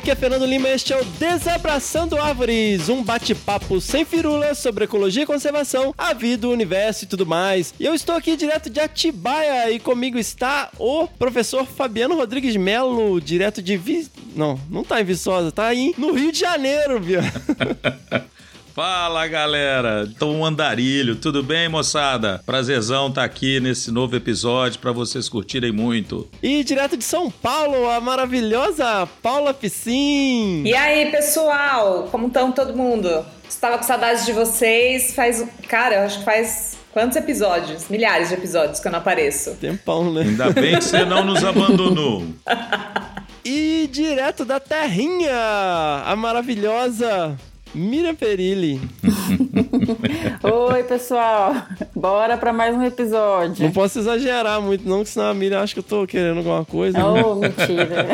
Aqui é Fernando Lima e este é o Desabraçando Árvores, um bate-papo sem firulas sobre ecologia e conservação, a vida, o universo e tudo mais. E eu estou aqui direto de Atibaia e comigo está o professor Fabiano Rodrigues Melo, direto de Vi... Não, não tá em Viçosa, tá aí no Rio de Janeiro, viu? Fala galera, então andarilho, tudo bem moçada? Prazerzão estar tá aqui nesse novo episódio para vocês curtirem muito. E direto de São Paulo, a maravilhosa Paula Piscin. E aí pessoal, como estão todo mundo? Estava com saudades de vocês, faz, cara, eu acho que faz Quantos episódios? Milhares de episódios que eu não apareço. Tempão, né? Ainda bem que você não nos abandonou. e direto da terrinha, a maravilhosa Miriam Perilli. Oi, pessoal. Bora para mais um episódio. Não posso exagerar muito, não, que senão a Miriam acha que eu tô querendo alguma coisa. Oh, né? mentira.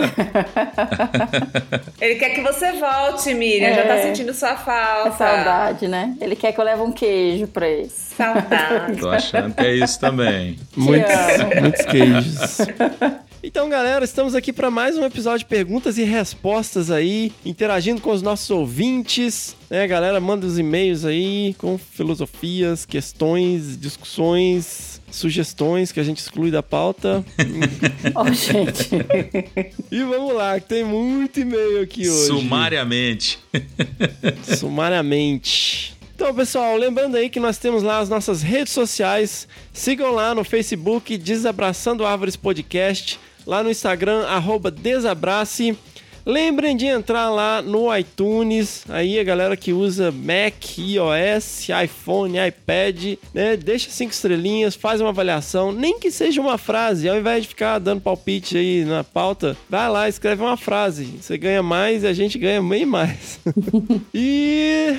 Ele quer que você volte, Miriam. É. Já tá é. sentindo sua falta. É saudade, né? Ele quer que eu leve um queijo pra ele. Saudade. Tô achando que é isso também. Muitos, muitos queijos. Então, galera, estamos aqui para mais um episódio de perguntas e respostas aí, interagindo com os nossos ouvintes. Né, galera, manda os e-mails aí com filosofias, questões, discussões, sugestões que a gente exclui da pauta. oh, gente. e vamos lá, que tem muito e-mail aqui hoje. Sumariamente. Sumariamente. Então, pessoal, lembrando aí que nós temos lá as nossas redes sociais. Sigam lá no Facebook Desabraçando Árvores Podcast lá no Instagram, Desabrace. Lembrem de entrar lá no iTunes, aí a galera que usa Mac, iOS, iPhone, iPad, né? Deixa cinco estrelinhas, faz uma avaliação, nem que seja uma frase, ao invés de ficar dando palpite aí na pauta, vai lá, escreve uma frase. Você ganha mais e a gente ganha bem mais. e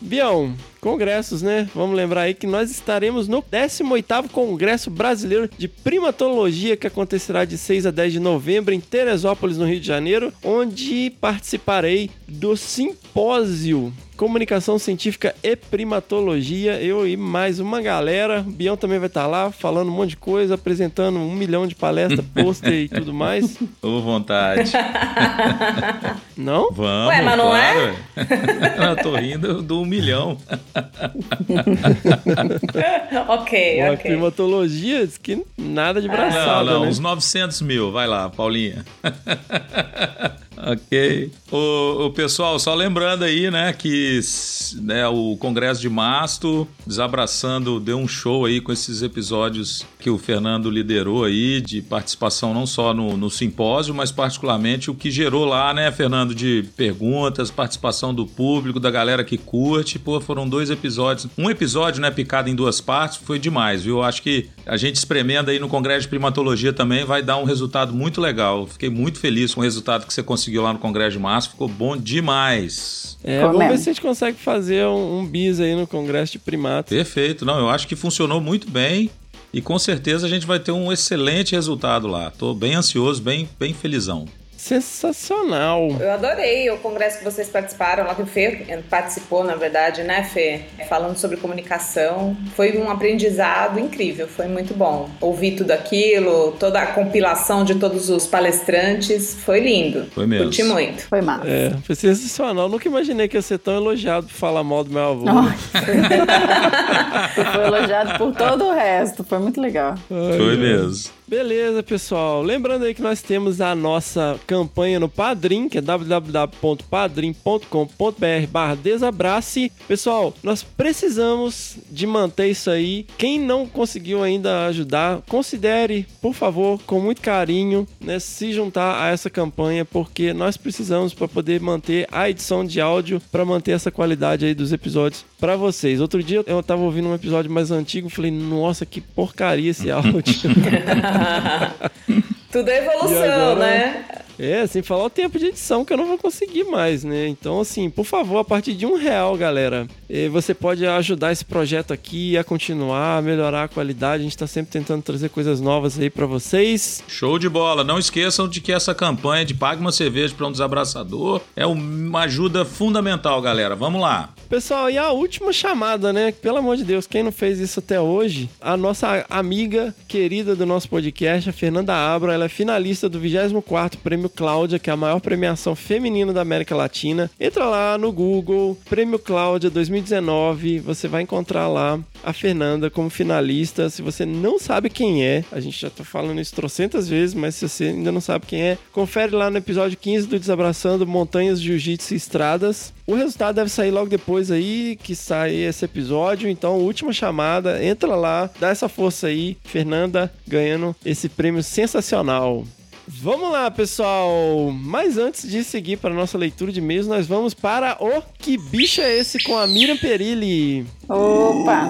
Bião, congressos, né? Vamos lembrar aí que nós estaremos no 18º Congresso Brasileiro de Primatologia que acontecerá de 6 a 10 de novembro em Teresópolis, no Rio de Janeiro, onde participarei do simpósio comunicação científica e primatologia. Eu e mais uma galera. O Bião também vai estar lá falando um monte de coisa, apresentando um milhão de palestras, pôster e tudo mais. Ô, vontade. Não? Vamos. Ué, mas não claro. é? eu tô rindo do um milhão. ok, Uma ok. primatologia diz que nada de braçada, Não, não, né? uns 900 mil. Vai lá, Paulinha. Ok. O, o, pessoal, só lembrando aí, né, que né, o Congresso de Masto, desabraçando, deu um show aí com esses episódios que o Fernando liderou aí, de participação não só no, no simpósio, mas particularmente o que gerou lá, né, Fernando, de perguntas, participação do público, da galera que curte. Pô, foram dois episódios. Um episódio, né, picado em duas partes, foi demais, viu? Acho que a gente espremendo aí no Congresso de Primatologia também vai dar um resultado muito legal. Fiquei muito feliz com o resultado que você conseguiu conseguiu lá no Congresso de Março, ficou bom demais. É, vamos ver se a gente consegue fazer um, um bis aí no Congresso de Primatas. Perfeito, não, eu acho que funcionou muito bem e com certeza a gente vai ter um excelente resultado lá. Tô bem ansioso, bem, bem felizão sensacional. Eu adorei o congresso que vocês participaram, lá que o Fê participou, na verdade, né, Fê? Falando sobre comunicação. Foi um aprendizado incrível, foi muito bom. Ouvir tudo aquilo, toda a compilação de todos os palestrantes, foi lindo. Foi mesmo. Curti muito. Foi massa. É, foi sensacional. Nunca imaginei que ia ser tão elogiado por falar mal do meu avô. foi elogiado por todo o resto, foi muito legal. Ai, foi mesmo. Beleza, pessoal. Lembrando aí que nós temos a nossa campanha no Padrim, que é www.padrim.com.br barra desabrace. Pessoal, nós precisamos de manter isso aí. Quem não conseguiu ainda ajudar, considere, por favor, com muito carinho, né, se juntar a essa campanha, porque nós precisamos para poder manter a edição de áudio, para manter essa qualidade aí dos episódios para vocês. Outro dia eu tava ouvindo um episódio mais antigo, falei, nossa, que porcaria esse áudio. Tudo é evolução, agora, né? É, sem falar o tempo de edição que eu não vou conseguir mais, né? Então, assim, por favor, a partir de um real, galera, eh, você pode ajudar esse projeto aqui a continuar, a melhorar a qualidade. A gente tá sempre tentando trazer coisas novas aí pra vocês. Show de bola. Não esqueçam de que essa campanha de Pague uma Cerveja para um Desabraçador é uma ajuda fundamental, galera. Vamos lá. Pessoal, e a última chamada, né? Pelo amor de Deus, quem não fez isso até hoje? A nossa amiga querida do nosso podcast, a Fernanda Abra, ela é finalista do 24º Prêmio Cláudia, que é a maior premiação feminina da América Latina. Entra lá no Google, Prêmio Cláudia 2019, você vai encontrar lá a Fernanda como finalista. Se você não sabe quem é, a gente já tá falando isso trocentas vezes, mas se você ainda não sabe quem é, confere lá no episódio 15 do Desabraçando Montanhas, Jiu-Jitsu e Estradas. O resultado deve sair logo depois aí que sai esse episódio. Então, última chamada, entra lá, dá essa força aí. Fernanda ganhando esse prêmio sensacional. Vamos lá, pessoal! Mas antes de seguir para a nossa leitura de e-mails, nós vamos para o Que Bicho é Esse com a Miriam Perilli. Opa!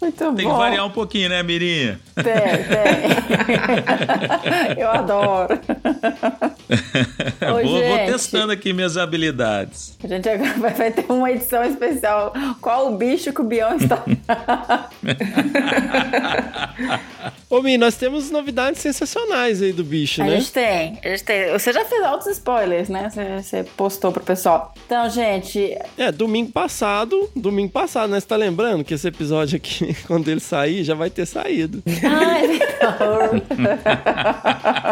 Muito Tem que bom. variar um pouquinho, né, Mirinha? Tem, tem. Eu adoro. Ô, vou, vou gente. testando aqui minhas habilidades. A gente agora vai, ter uma edição especial. Qual o bicho que o Bion está. Ô, Mi, nós temos novidades sensacionais aí do bicho, A né? gente tem, a gente tem. Você já fez altos spoilers, né? Você, você postou pro pessoal. Então, gente, É, domingo passado, domingo passado, né? Você tá lembrando que esse episódio aqui, quando ele sair, já vai ter saído. Ai,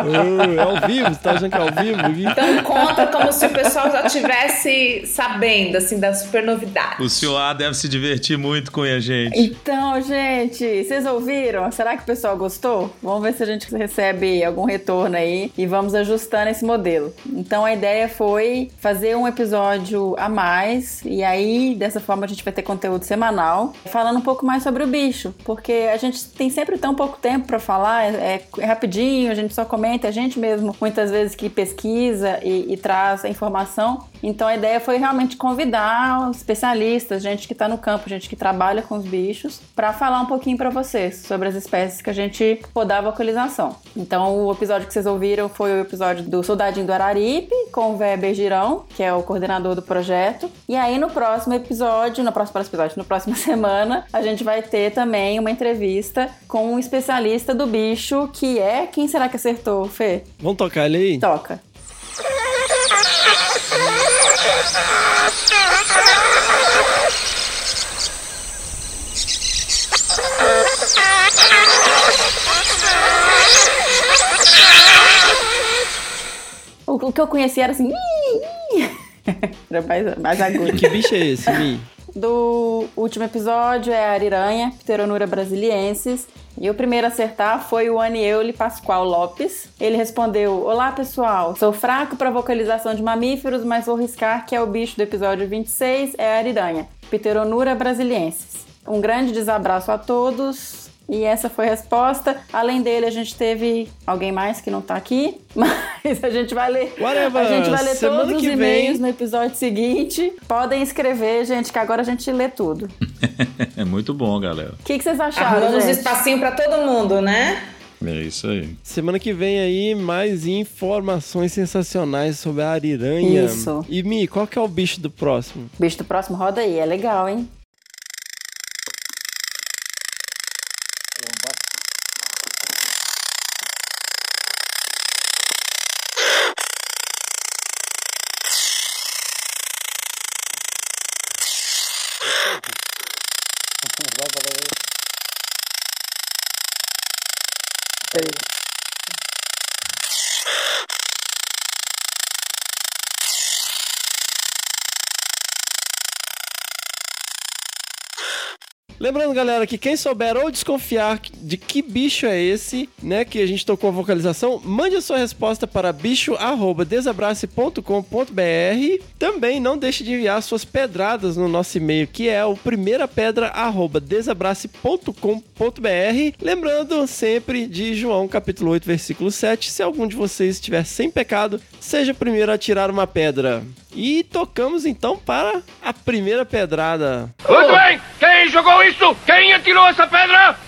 Ô, é ao vivo, você tá achando que é ao vivo? Gui? Então conta como se o pessoal já tivesse sabendo, assim, da super novidade. O senhor A deve se divertir muito com a gente. Então, gente, vocês ouviram? Será que o pessoal gostou? Vamos ver se a gente recebe algum retorno aí e vamos ajustando esse modelo. Então, a ideia foi fazer um episódio a mais e aí, dessa forma, a gente vai ter conteúdo semanal falando um pouco mais sobre o bicho, porque a gente tem sempre tão pouco tempo pra falar, é, é rapidinho, a gente só comenta, a gente mesmo muitas vezes que pesquisa e, e traz a informação. Então a ideia foi realmente convidar especialistas, gente que está no campo, gente que trabalha com os bichos, para falar um pouquinho para vocês sobre as espécies que a gente dar vocalização. Então o episódio que vocês ouviram foi o episódio do Soldadinho do Araripe, com o Weber Girão, que é o coordenador do projeto. E aí no próximo episódio, no próximo episódio, no próxima semana, a gente vai ter também uma entrevista com um especialista do bicho, que é. Quem será que acertou, Fê? Vamos tocar ele aí? Toca. O, que eu conhecia era assim. Era mais, mais agudo. Que bicho é esse, Mi? Do último episódio é a Ariranha, Pteronura brasiliensis. E o primeiro a acertar foi o Aniele Pascoal Lopes. Ele respondeu: Olá pessoal, sou fraco para vocalização de mamíferos, mas vou riscar que é o bicho do episódio 26, é a ariranha, Pteronura brasiliensis. Um grande desabraço a todos. E essa foi a resposta. Além dele, a gente teve alguém mais que não tá aqui, mas a gente vai ler. Whatever. A gente vai ler Semana todos os e-mails vem- no episódio seguinte. Podem escrever, gente, que agora a gente lê tudo. É muito bom, galera. O que, que vocês acharam, Arrumamos gente? espacinho pra todo mundo, né? É isso aí. Semana que vem aí, mais informações sensacionais sobre a ariranha. Isso. E, Mi, qual que é o bicho do próximo? Bicho do próximo roda aí, é legal, hein? Vai, vai, vai. Peraí. Lembrando, galera, que quem souber ou desconfiar de que bicho é esse, né, que a gente tocou a vocalização, mande a sua resposta para bicho@desabrace.com.br. Também não deixe de enviar suas pedradas no nosso e-mail, que é o primeirapedra@desabrace.com.br. Lembrando sempre de João capítulo 8, versículo 7, se algum de vocês estiver sem pecado, seja o primeiro a tirar uma pedra. E tocamos então para a primeira pedrada. Muito bem! Quem jogou isso? Quem atirou essa pedra?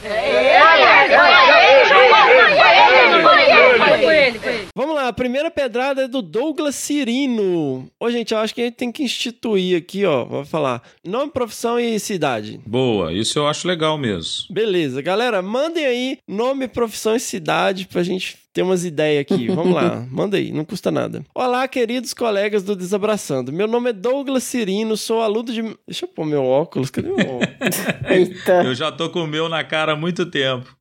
Foi ele, foi ele. Vamos lá, a primeira pedrada é do Douglas Cirino. Ô, gente, eu acho que a gente tem que instituir aqui, ó. Vou falar nome, profissão e cidade. Boa, isso eu acho legal mesmo. Beleza, galera, mandem aí nome, profissão e cidade pra gente ter umas ideias aqui. Vamos lá, manda aí, não custa nada. Olá, queridos colegas do Desabraçando. Meu nome é Douglas Cirino, sou aluno de. Deixa eu pôr meu óculos, cadê meu óculos? Eita. Eu já tô com o meu na cara há muito tempo.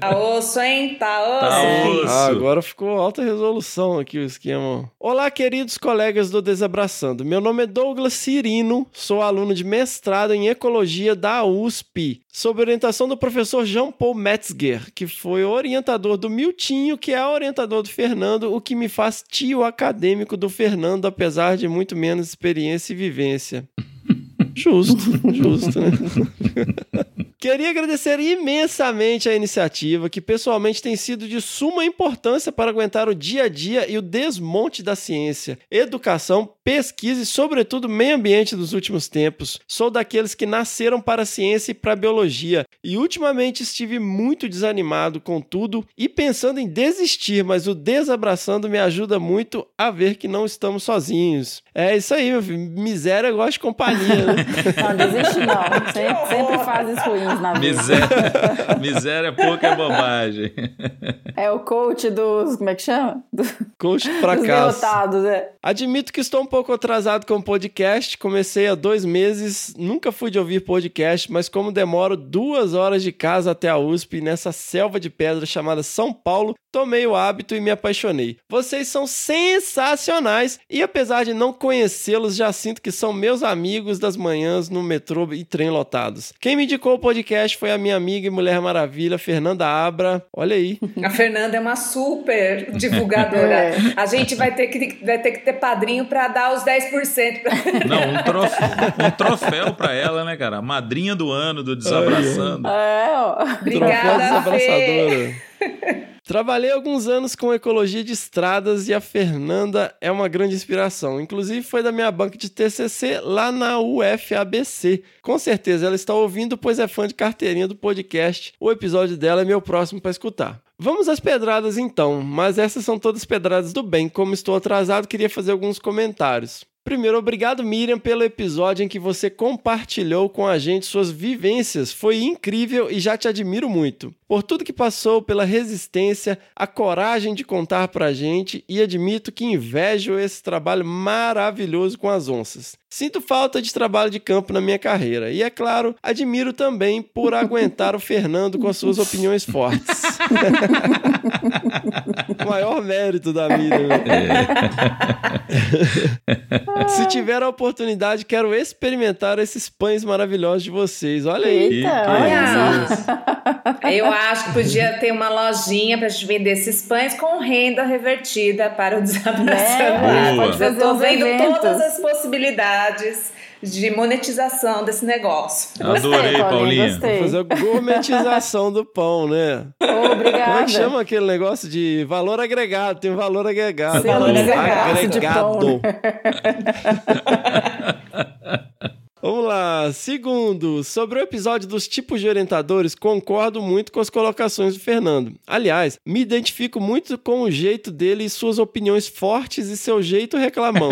Tá osso, hein? Tá osso. Tá osso. Ah, agora ficou alta resolução aqui o esquema. Olá, queridos colegas do Desabraçando. Meu nome é Douglas Cirino, sou aluno de mestrado em Ecologia da USP, sob orientação do professor Jean Paul Metzger, que foi orientador do Miltinho, que é orientador do Fernando, o que me faz tio acadêmico do Fernando, apesar de muito menos experiência e vivência. Justo, justo, né? Queria agradecer imensamente a iniciativa, que pessoalmente tem sido de suma importância para aguentar o dia a dia e o desmonte da ciência, educação, pesquisa e, sobretudo, meio ambiente dos últimos tempos. Sou daqueles que nasceram para a ciência e para a biologia, e ultimamente estive muito desanimado com tudo e pensando em desistir, mas o Desabraçando me ajuda muito a ver que não estamos sozinhos. É isso aí, meu filho. Miséria gosta de companhia, né? Não, desiste não. Sempre, sempre fases ruins na vida. Miséria, miséria pouca é bobagem. É o coach dos. Como é que chama? Dos, Coach dos fracasso. derrotados, é. Admito que estou um pouco atrasado com o podcast. Comecei há dois meses, nunca fui de ouvir podcast, mas como demoro duas horas de casa até a USP, nessa selva de pedra chamada São Paulo, tomei o hábito e me apaixonei. Vocês são sensacionais e apesar de não conhecê-los, já sinto que são meus amigos das manhãs no metrô e trem lotados. Quem me indicou o podcast foi a minha amiga e mulher maravilha, Fernanda Abra. Olha aí. A Fernanda é uma super divulgadora. É. A gente vai ter que, vai ter, que ter padrinho pra dar os 10% pra... Não, um troféu, um troféu pra ela, né, cara? Madrinha do ano do Desabraçando. É, ó. Troféu Obrigada, Fê. Trabalhei alguns anos com ecologia de estradas e a Fernanda é uma grande inspiração. Inclusive foi da minha banca de TCC lá na UFABC. Com certeza ela está ouvindo, pois é fã de carteirinha do podcast. O episódio dela é meu próximo para escutar. Vamos às pedradas então, mas essas são todas pedradas do bem. Como estou atrasado, queria fazer alguns comentários. Primeiro, obrigado Miriam pelo episódio em que você compartilhou com a gente suas vivências. Foi incrível e já te admiro muito. Por tudo que passou, pela resistência, a coragem de contar pra gente e admito que invejo esse trabalho maravilhoso com as onças. Sinto falta de trabalho de campo na minha carreira e, é claro, admiro também por aguentar o Fernando com as suas opiniões fortes. o maior mérito da Miriam. né? Se tiver a oportunidade, quero experimentar esses pães maravilhosos de vocês. Olha aí. Eita, olha isso. só. Eu acho que podia ter uma lojinha pra gente vender esses pães com renda revertida para o desabraçando. Boa. Pode Eu tô vendo eventos. todas as possibilidades de monetização desse negócio. Adorei, Paulinho, Paulinha. Gostei. Fazer a gourmetização do pão, né? Como Obrigada. é que chama aquele negócio de valor agregado? Tem um valor agregado. Sim, valor agregado de pão, Vamos lá. Segundo, sobre o episódio dos tipos de orientadores, concordo muito com as colocações do Fernando. Aliás, me identifico muito com o jeito dele e suas opiniões fortes e seu jeito reclamão.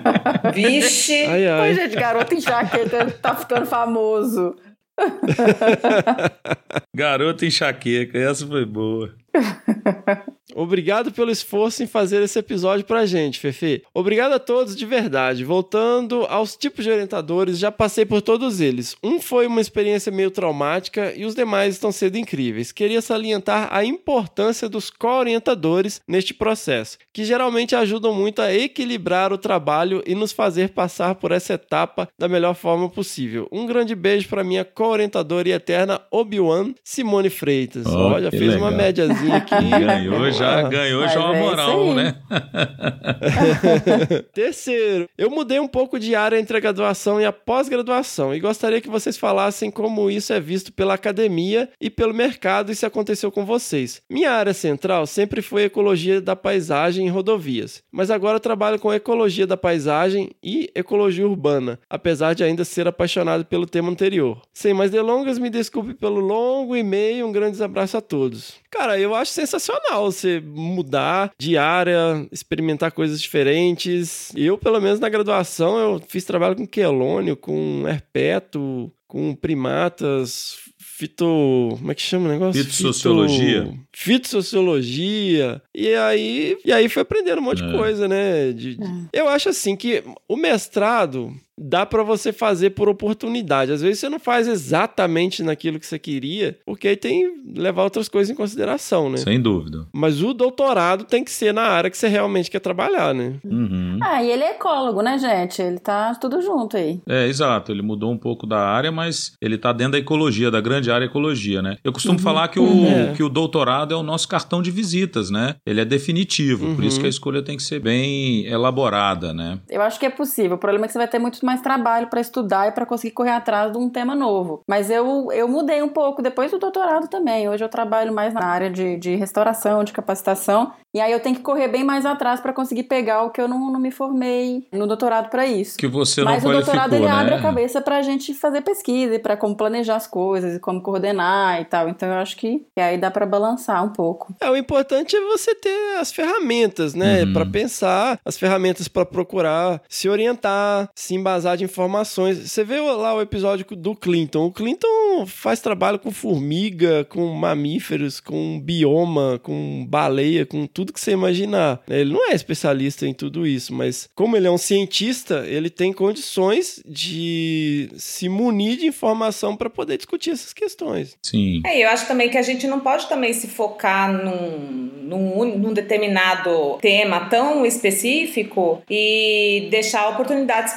Vixe! Ai, ai. Pois, gente, garoto enxaqueca tá ficando famoso. Garota enxaqueca, essa foi boa. Obrigado pelo esforço em fazer esse episódio pra gente, Fefe. Obrigado a todos de verdade. Voltando aos tipos de orientadores, já passei por todos eles. Um foi uma experiência meio traumática e os demais estão sendo incríveis. Queria salientar a importância dos co-orientadores neste processo, que geralmente ajudam muito a equilibrar o trabalho e nos fazer passar por essa etapa da melhor forma possível. Um grande beijo para minha co-orientadora e eterna Obi-Wan, Simone Freitas. Oh, Olha, que fez uma legal. médiazinha cafezinho aqui. Ganhou já, ganhou Mas já uma é isso moral, aí. né? Terceiro, eu mudei um pouco de área entre a graduação e a pós-graduação e gostaria que vocês falassem como isso é visto pela academia e pelo mercado e se aconteceu com vocês. Minha área central sempre foi ecologia da paisagem e rodovias, mas agora eu trabalho com ecologia da paisagem e ecologia urbana, apesar de ainda ser apaixonado pelo tema anterior. Sem mais delongas, me desculpe pelo longo e-mail, um grande abraço a todos. Cara, eu acho sensacional você mudar de área, experimentar coisas diferentes. Eu, pelo menos na graduação, eu fiz trabalho com quelônio, com herpeto, com primatas, fito... como é que chama o negócio? Fitossociologia. Fito- Fitossociologia. E aí, e aí foi aprendendo um monte de É. coisa, né? De- de- Eu acho assim que o mestrado dá pra você fazer por oportunidade. Às vezes você não faz exatamente naquilo que você queria, porque aí tem que levar outras coisas em consideração, né? Sem dúvida. Mas o doutorado tem que ser na área que você realmente quer trabalhar, né? Uhum. Ah, e ele é ecólogo, né, gente? Ele tá tudo junto aí. É, exato. Ele mudou um pouco da área, mas ele tá dentro da ecologia, da grande área ecologia, né? Eu costumo falar que o, É. que o doutorado é o nosso cartão de visitas, né? Ele é definitivo, por isso que a escolha tem que ser bem elaborada, né? Eu acho que é possível. O problema é que você vai ter muito mais trabalho pra estudar e pra conseguir correr atrás de um tema novo. Mas eu, eu mudei um pouco depois do doutorado também. Hoje eu trabalho mais na área de, de restauração, de capacitação. E aí eu tenho que correr bem mais atrás pra conseguir pegar o que eu não, não me formei no doutorado pra isso. Que você Mas não o qualificou, doutorado ele né? abre a cabeça pra gente fazer pesquisa e pra como planejar as coisas e como coordenar e tal. Então eu acho que, que aí dá pra balançar um pouco. É, o importante é você ter as ferramentas, né? Uhum. Pra pensar, as ferramentas pra procurar, se orientar, se embasar de informações. Você vê lá o episódio do Clinton. O Clinton faz trabalho com formiga, com mamíferos, com bioma, com baleia, com tudo que você imaginar. Ele não é especialista em tudo isso, mas como ele é um cientista, ele tem condições de se munir de informação pra poder discutir essas questões. Sim. É, e eu acho também que a gente não pode também se focar num, num, num determinado tema tão específico e deixar oportunidades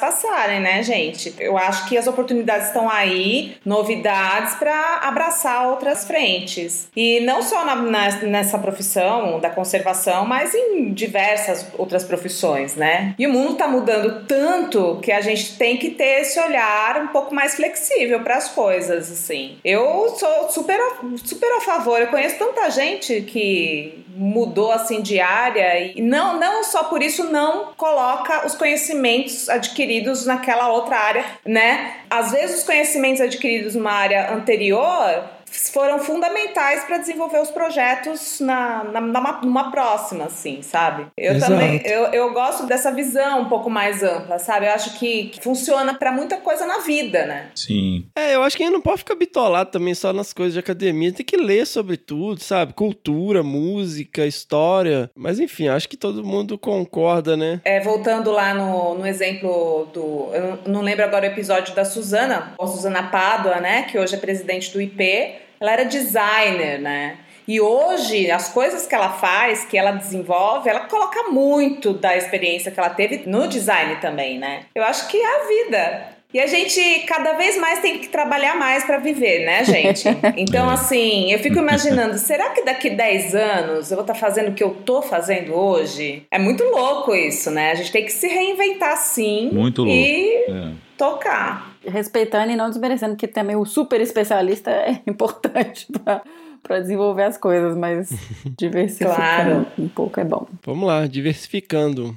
né, gente? Eu acho que as oportunidades estão aí, novidades para abraçar outras frentes. E não só na- na- nessa profissão da conservação, mas em diversas outras profissões, né? E o mundo está mudando tanto que a gente tem que ter esse olhar um pouco mais flexível para as coisas, assim. Eu sou super, super a favor. Eu conheço tanta gente que mudou assim de área e não, não só por isso não coloca os conhecimentos adquiridos naquela outra área, né? Às vezes os conhecimentos adquiridos numa área anterior foram fundamentais para desenvolver os projetos na, na, numa, numa próxima, assim, sabe? Eu Exato. também eu, eu gosto dessa visão um pouco mais ampla, sabe? Eu acho que, que funciona para muita coisa na vida, né? Sim. É, eu acho que a gente não pode ficar bitolado também só nas coisas de academia. Tem que ler sobre tudo, sabe? Cultura, música, história. Mas enfim, acho que todo mundo concorda, né? É, voltando lá no, no exemplo do. Eu não lembro agora o episódio da Suzana, a Suzana Pádua, né? Que hoje é presidente do IP. Ela era designer, né? E hoje, as coisas que ela faz, que ela desenvolve, ela coloca muito da experiência que ela teve no design também, né? Eu acho que é a vida. E a gente cada vez mais tem que trabalhar mais para viver, né, gente? Então, assim, eu fico imaginando, será que daqui 10 anos eu vou estar fazendo o que eu tô fazendo hoje? É muito louco isso, né? A gente tem que se reinventar sim Muito louco. e É. tocar. Respeitando e não desmerecendo, que também o super especialista é importante pra, pra desenvolver as coisas, mas diversificando Claro. um pouco é bom. Vamos lá, diversificando.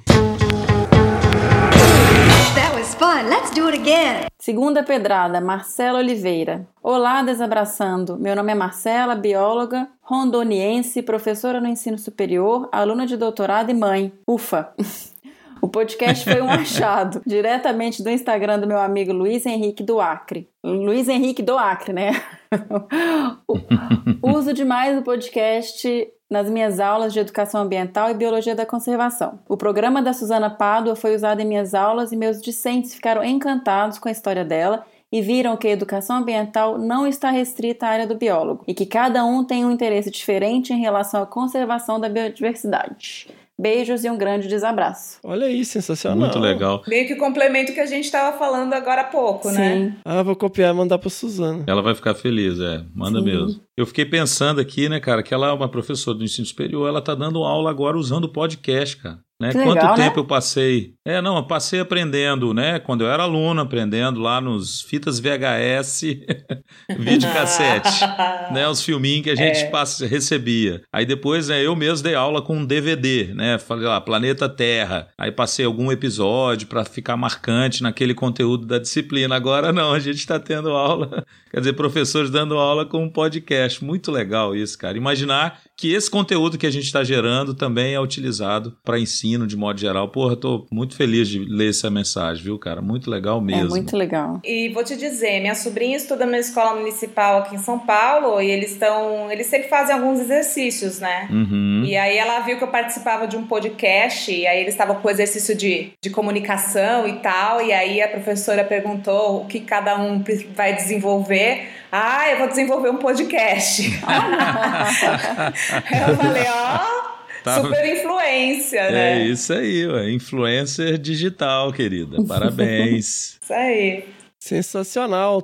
That was fun. Let's do it again. Segunda pedrada, Marcela Oliveira. Olá, desabraçando. Meu nome é Marcela, bióloga, rondoniense, professora no ensino superior, aluna de doutorado e mãe. Ufa! O podcast foi um achado, diretamente do Instagram do meu amigo Luiz Henrique do Acre. Luiz Henrique do Acre, né? Uso demais o podcast nas minhas aulas de educação ambiental e biologia da conservação. O programa da Suzana Pádua foi usado em minhas aulas e meus discentes ficaram encantados com a história dela e viram que a educação ambiental não está restrita à área do biólogo e que cada um tem um interesse diferente em relação à conservação da biodiversidade. Beijos e um grande desabraço. Olha aí, sensacional. Muito legal. Meio que complemento que a gente tava falando agora há pouco, né? Sim. Ah, vou copiar e mandar pra Suzana. Ela vai ficar feliz, é. Manda Sim. mesmo. Eu fiquei pensando aqui, né, cara, que ela é uma professora do ensino superior, ela tá dando aula agora usando o podcast, cara. Né? Que Quanto legal, né? tempo eu passei? É, não, eu passei aprendendo, né? Quando eu era aluno, aprendendo lá nos fitas VHS, videocassete, né? Os filminhos que a gente É. passa, recebia. Aí depois, né, eu mesmo dei aula com um DVD, né? Falei lá, Planeta Terra. Aí passei algum episódio para ficar marcante naquele conteúdo da disciplina. Agora não, a gente tá tendo aula, quer dizer, professores dando aula com um podcast. Muito legal isso, cara. Imaginar que esse conteúdo que a gente está gerando também é utilizado para ensino de modo geral. Porra, eu tô muito feliz de ler essa mensagem, viu, cara? Muito legal mesmo. É muito legal. E vou te dizer, minha sobrinha estuda numa escola municipal aqui em São Paulo e eles estão. Eles sempre fazem alguns exercícios, né? Uhum. E aí ela viu que eu participava de um podcast, e aí eles estavam com o exercício de, de comunicação e tal, e aí a professora perguntou o que cada um vai desenvolver. Ah, eu vou desenvolver um podcast. eu falei, ó, Tá. super influência, É né? isso aí, ué. influencer digital, querida. Parabéns. Isso aí. Sensacional.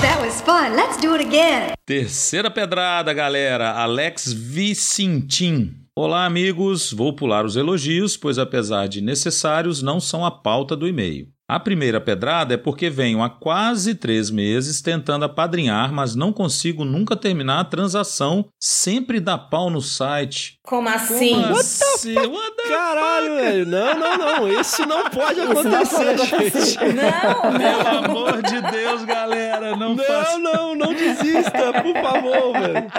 That was fun. Let's do it again. Terceira pedrada, galera. Alex Vicentim. Olá, amigos. Vou pular os elogios, pois apesar de necessários, não são a pauta do e-mail. A primeira pedrada é porque venho há quase três meses tentando apadrinhar, mas não consigo nunca terminar a transação. Sempre dá pau no site. Como assim? Como assim? What the Caralho, velho. Não, não, não. Isso não pode acontecer, gente. Não, Pelo amor de Deus, galera, não, Não, faça. não, não desista, por favor, velho.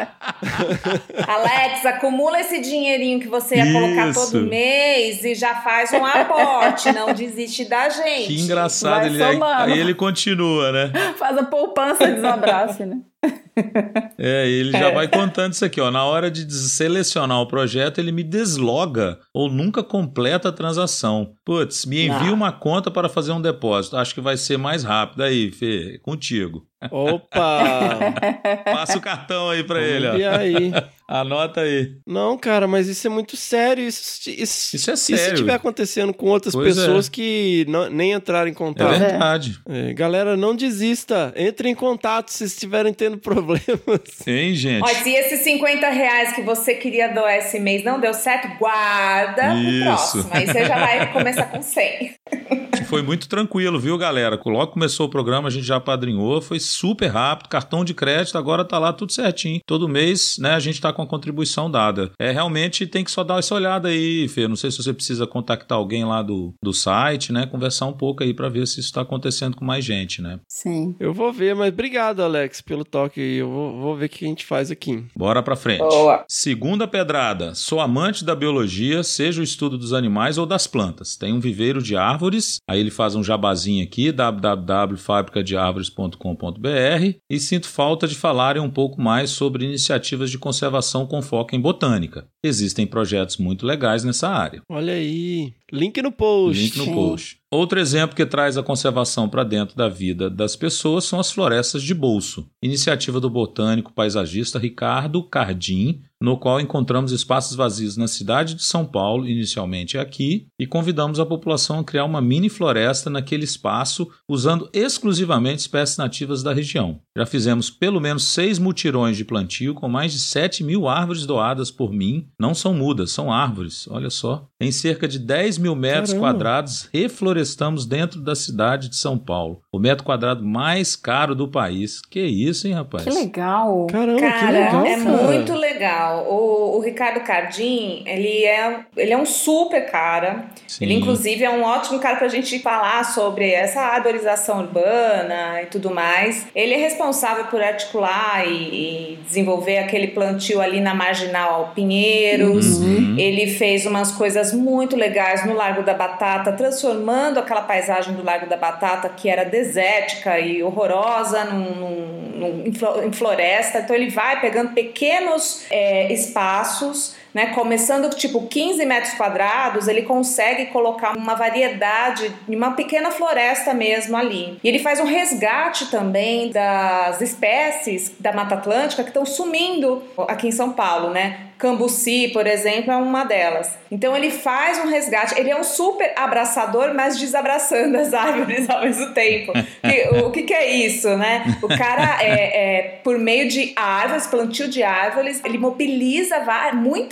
Alex, acumula esse dinheirinho que você ia colocar Isso. todo mês e já faz um aporte. Não desiste da gente. Que engraçado, Vai ele, aí, somando. aí ele continua, né? Faz a poupança e desabrace, né? É, ele já vai contando isso aqui, ó. Na hora de selecionar o projeto, ele me desloga ou nunca completa a transação. Putz, me envia Ah. uma conta para fazer um depósito. Acho que vai ser mais rápido. Aí, Fê, contigo. Opa! Passa o cartão aí pra ele, E ó. aí? Anota aí. Não, cara, mas isso é muito sério. Isso, isso, Isso é E se sério. estiver acontecendo com outras Pois é. pessoas que não- nem entraram em É contato? verdade. É, galera, não desista. Entre em contato se estiverem tendo problemas. Hein, gente? Ó, se esses 50 reais que você queria doar esse mês não deu certo, guarda Isso. o próximo. Aí você já vai começar com 100. Foi muito tranquilo, viu, galera? Logo que começou o programa, a gente já apadrinhou, foi super rápido, cartão de crédito, agora tá lá tudo certinho. Todo mês, né, a gente tá com a contribuição dada. É, realmente tem que só dar essa olhada aí, Fê. Não sei se você precisa contactar alguém lá do, do site, né, conversar um pouco aí pra ver se isso tá acontecendo com mais gente, né? Sim. Eu vou ver, mas obrigado, Alex, pelo toque. aí. Eu vou, vou ver o que a gente faz aqui. Bora pra frente. Boa. Segunda pedrada. Sou amante da biologia, seja o estudo dos animais ou das plantas. Tem um viveiro de árvores. Aí ele faz um jabazinho aqui, www.fabricadeárvores.com.br e sinto falta de falarem um pouco mais sobre iniciativas de conservação com foco em botânica. Existem projetos muito legais nessa área. Olha aí. Link no post. Link no post. Outro exemplo que traz a conservação para dentro da vida das pessoas são as florestas de bolso. Iniciativa do botânico paisagista Ricardo Cardim, no qual encontramos espaços vazios na cidade de São Paulo, inicialmente aqui, e convidamos a população a criar uma mini floresta naquele espaço, usando exclusivamente espécies nativas da região. Já fizemos pelo menos seis mutirões de plantio com mais de 7 mil árvores doadas por mim. Não são mudas, são árvores, olha só. Em cerca de 10 mil metros Caramba. quadrados, reflorestamos dentro da cidade de São Paulo. O metro quadrado mais caro do país. Que isso, hein, rapaz? Que legal. Caramba, Cara, que legal, é cara. muito legal. O, o Ricardo Cardim, ele é, ele é um super cara. Sim. Ele, inclusive, é um ótimo cara pra gente falar sobre essa arborização urbana e tudo mais. Ele é responsável por articular e, e desenvolver aquele plantio ali na Marginal Pinheiros. Uhum. Ele fez umas coisas muito legais no Largo da Batata, transformando aquela paisagem do Largo da Batata, que era desértica e horrorosa, num, num- num- em floresta. Então ele vai pegando pequenos é, espaços né? Começando tipo 15 metros quadrados, ele consegue colocar uma variedade, uma pequena floresta mesmo ali. E ele faz um resgate também das espécies da Mata Atlântica que estão sumindo aqui em São Paulo, né? Cambuci, por exemplo, é uma delas. Então ele faz um resgate. Ele é um super abraçador, mas desabraçando as árvores ao mesmo tempo. o que, que, é isso, né? O cara, é, é, por meio de árvores, plantio de árvores, ele mobiliza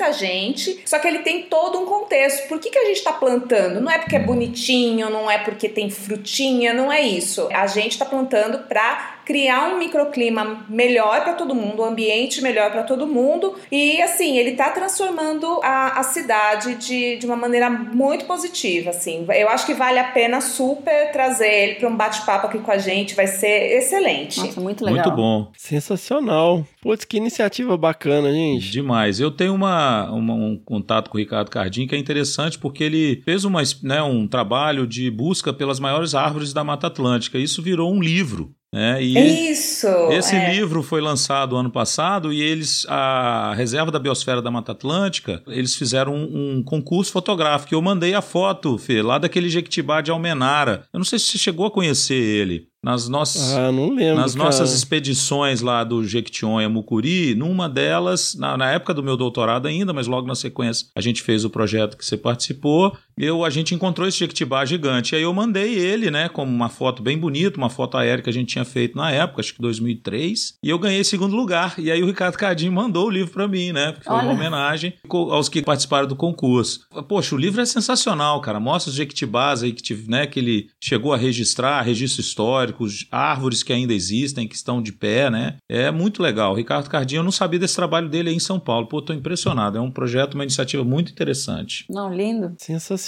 muita gente, só que ele tem todo um contexto. Por que, que a gente está plantando? Não é porque é bonitinho, não é porque tem frutinha, não é isso. A gente está plantando para criar um microclima melhor para todo mundo, um ambiente melhor para todo mundo. E assim, ele está transformando a, a cidade de, de uma maneira muito positiva. Assim. Eu acho que vale a pena super trazer ele para um bate-papo aqui com a gente, vai ser excelente. Nossa, muito legal. Muito bom. Sensacional. Putz, que iniciativa bacana, gente. Demais. Eu tenho uma, uma, um contato com o Ricardo Cardim que é interessante porque ele fez uma, né, um trabalho de busca pelas maiores árvores da Mata Atlântica. Isso virou um livro. É, e Isso! Esse é. livro foi lançado ano passado e eles, a Reserva da Biosfera da Mata Atlântica, eles fizeram um, um concurso fotográfico. Eu mandei a foto, Fê, lá daquele Jequitibá de Almenara. Eu não sei se você chegou a conhecer ele. Nas, nossas, ah, não lembro, nas nossas expedições lá do Jequitinhonha Mucuri, numa delas, na, na, época do meu doutorado ainda, mas logo na sequência a gente fez o projeto que você participou, eu, a gente encontrou esse Jequitibá gigante. E aí eu mandei ele, né, como uma foto bem bonita, uma foto aérea que a gente tinha feito na época, acho que 2003, e eu ganhei segundo lugar. E aí o Ricardo Cadinho mandou o livro para mim, né, porque foi Olha. uma homenagem aos que participaram do concurso. Poxa, o livro é sensacional, cara, mostra os Jequitibás aí que, né, que ele chegou a registrar, registro histórico, históricos, árvores que ainda existem, que estão de pé, né? É muito legal. Ricardo Cardinho, eu não sabia desse trabalho dele aí em São Paulo. Pô, tô impressionado. É um projeto, uma iniciativa muito interessante. Não, lindo. Sensacional.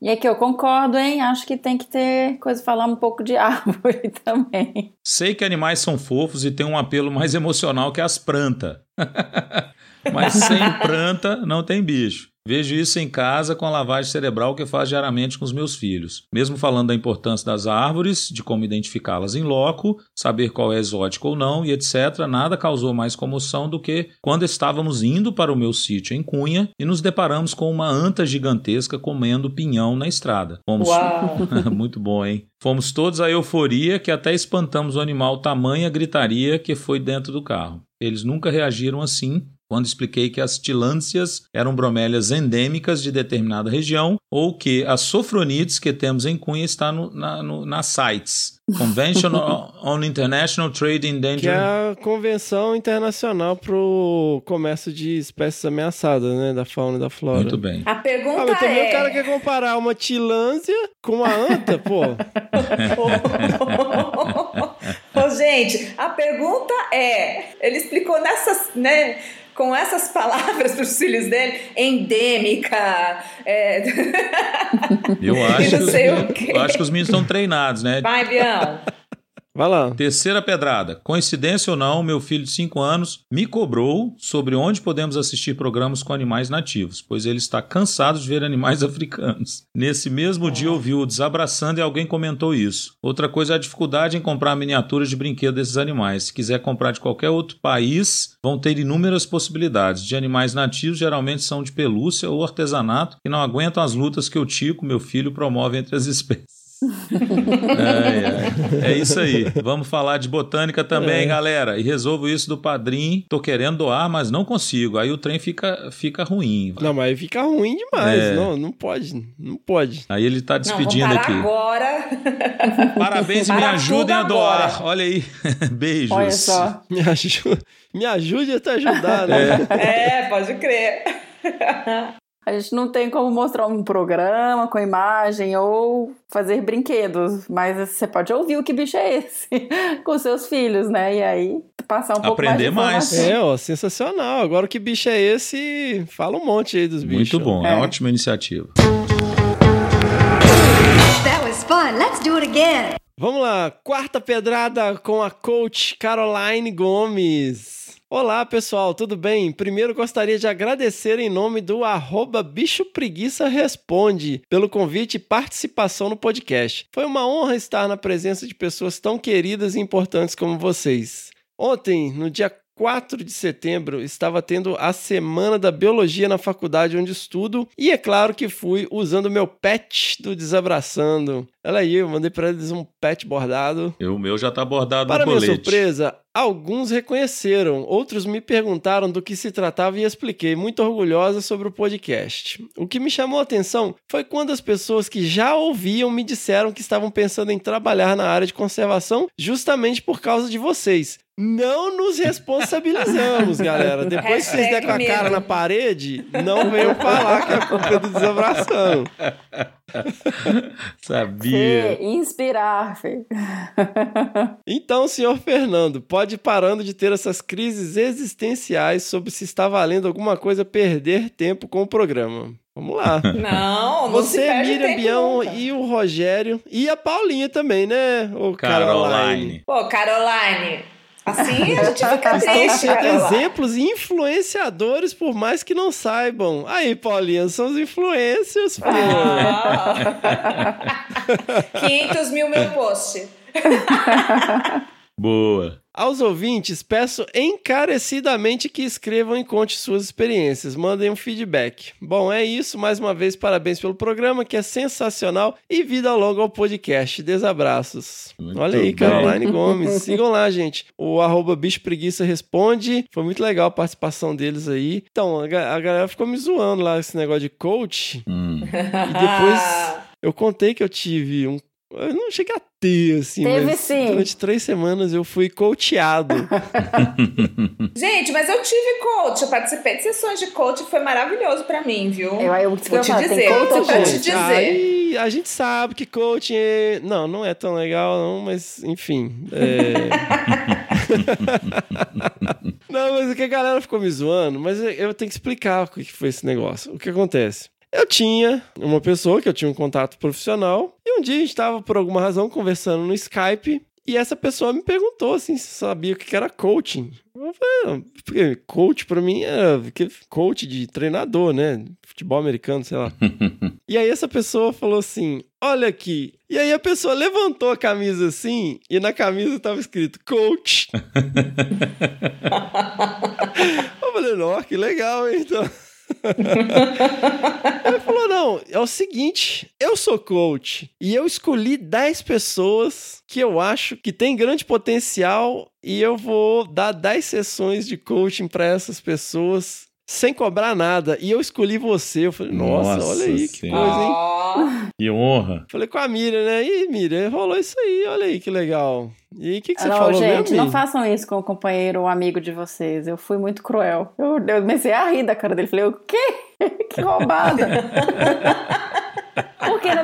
E aqui eu concordo, hein? Acho que tem que ter coisa falar um pouco de árvore também. Sei que animais são fofos e têm um apelo mais emocional que as plantas. Mas sem planta não tem bicho. Vejo isso em casa com a lavagem cerebral que faço diariamente com os meus filhos. Mesmo falando da importância das árvores, de como identificá-las em loco, saber qual é exótico ou não e etc., nada causou mais comoção do que quando estávamos indo para o meu sítio em Cunha e nos deparamos com uma anta gigantesca comendo pinhão na estrada. Fomos... Uau! Muito bom, hein? Fomos todos a euforia que até espantamos o animal tamanha gritaria que foi dentro do carro. Eles nunca reagiram assim, quando expliquei que as tilâncias eram bromélias endêmicas de determinada região ou que as sofronites que temos em Cunha está no, na, no, nas sites. Convention on International Trade in Danger. Que é a Convenção Internacional para o Comércio de Espécies Ameaçadas, né? Da fauna e da flora. Muito bem. A pergunta ah, mas também é... o cara quer comparar uma tilância com uma anta, pô. Ô, gente, a pergunta é... Ele explicou nessas, né? Com essas palavras para os filhos dele, endêmica. É... Eu, acho eu acho que os meninos estão treinados, né? Vai, Bião. Vai lá. Terceira pedrada. Coincidência ou não, meu filho de 5 anos me cobrou sobre onde podemos assistir programas com animais nativos, pois ele está cansado de ver animais africanos. Nesse mesmo dia ouviu o Desabraçando e alguém comentou isso. Outra coisa é a dificuldade em comprar miniaturas de brinquedo desses animais. Se quiser comprar de qualquer outro país, vão ter inúmeras possibilidades. De animais nativos, geralmente são de pelúcia ou artesanato, que não aguentam as lutas que o Tico, meu filho, promove entre as espécies é, é. é, isso aí. Vamos falar de botânica também, é. galera. E resolvo isso do padrinho. Tô querendo doar, mas não consigo. Aí o trem fica, fica ruim. Não, mas fica ruim demais. É. Não, não pode. Não pode. Aí ele tá despedindo não, aqui. agora. Parabéns e me ajudem a doar. Agora. Olha aí. Beijos. Olha só. Me ajude, me ajude a te ajudar, né? É, é pode crer. A gente não tem como mostrar um programa com imagem ou fazer brinquedos, mas você pode ouvir o que bicho é esse com seus filhos, né? E aí passar um pouco Aprender mais. mais. É, ó, sensacional. Agora o que bicho é esse? Fala um monte aí dos bichos. Muito bom, é, é ótima iniciativa. That was fun. Let's do it again. Vamos lá, quarta pedrada com a coach Caroline Gomes. Olá pessoal, tudo bem? Primeiro gostaria de agradecer em nome do arroba Bicho Preguiça Responde pelo convite e participação no podcast. Foi uma honra estar na presença de pessoas tão queridas e importantes como vocês. Ontem, no dia 4 de setembro, estava tendo a Semana da Biologia na faculdade onde estudo, e é claro que fui usando meu pet do Desabraçando. Olha aí, eu mandei para eles um pet bordado. E o meu já tá bordado Para no minha colete. surpresa, alguns reconheceram, outros me perguntaram do que se tratava e expliquei, muito orgulhosa sobre o podcast. O que me chamou a atenção foi quando as pessoas que já ouviam me disseram que estavam pensando em trabalhar na área de conservação justamente por causa de vocês. Não nos responsabilizamos, galera. Depois que vocês der com a cara na parede, não venham falar que a culpa é do desabração. Sabia. Fê, inspirar, Fê. Então, senhor Fernando, pode ir parando de ter essas crises existenciais sobre se está valendo alguma coisa perder tempo com o programa. Vamos lá. Não, não se Você, perde Miriam tempo Bião nunca. e o Rogério e a Paulinha também, né? O Caroline. Caroline. Pô, Caroline, assim a gente fica Estão triste, Caroline. exemplos e influenciadores, por mais que não saibam. Aí, Paulinha, são os influencers, pô. Ah. 500 mil meu post. Boa. Aos ouvintes, peço encarecidamente que escrevam e conte suas experiências. Mandem um feedback. Bom, é isso. Mais uma vez, parabéns pelo programa, que é sensacional. E vida longa ao podcast. Desabraços. Muito Olha aí, bem. Caroline Gomes. Sigam lá, gente. O arroba Bicho Preguiça responde. Foi muito legal a participação deles aí. Então, a, ga- a galera ficou me zoando lá, esse negócio de coach. Hum. E depois eu contei que eu tive um. Eu não cheguei a ter, assim, Teve mas sim. durante três semanas eu fui coachado. Gente, mas eu tive coach, eu participei de sessões de coach, foi maravilhoso pra mim, viu? Eu, eu, Vou te falar, tem dizer, coach, vou te gente. dizer. Aí a gente sabe que coaching é... Não, não é tão legal, não, mas enfim. é- não, mas o que a galera ficou me zoando, mas eu tenho que explicar o que foi esse negócio. O que acontece? Eu tinha uma pessoa que eu tinha um contato profissional, e um dia a gente estava, por alguma razão, conversando no Skype, e essa pessoa me perguntou assim, se sabia o que era coaching. Eu falei, "Ah, porque coach pra mim era que- coach de treinador, né? Futebol americano, sei lá. E aí essa pessoa falou assim: Olha aqui. E aí a pessoa levantou a camisa assim, e na camisa tava escrito coach. Eu falei, não, que legal, hein? Então. Ele falou: não, é o seguinte, eu sou coach e eu escolhi 10 pessoas que eu acho que tem grande potencial e eu vou dar 10 sessões de coaching para essas pessoas sem cobrar nada. E eu escolhi você. Eu falei, nossa, Nossa olha aí que coisa, hein? Ó, Que honra. Falei com a Miriam, né? E Miriam, rolou isso aí, olha aí que legal. E o que, que você não, falou gente, mesmo? não façam isso com o companheiro ou amigo de vocês. Eu fui muito cruel. Eu, eu comecei a rir da cara dele. Falei, o quê? que roubada.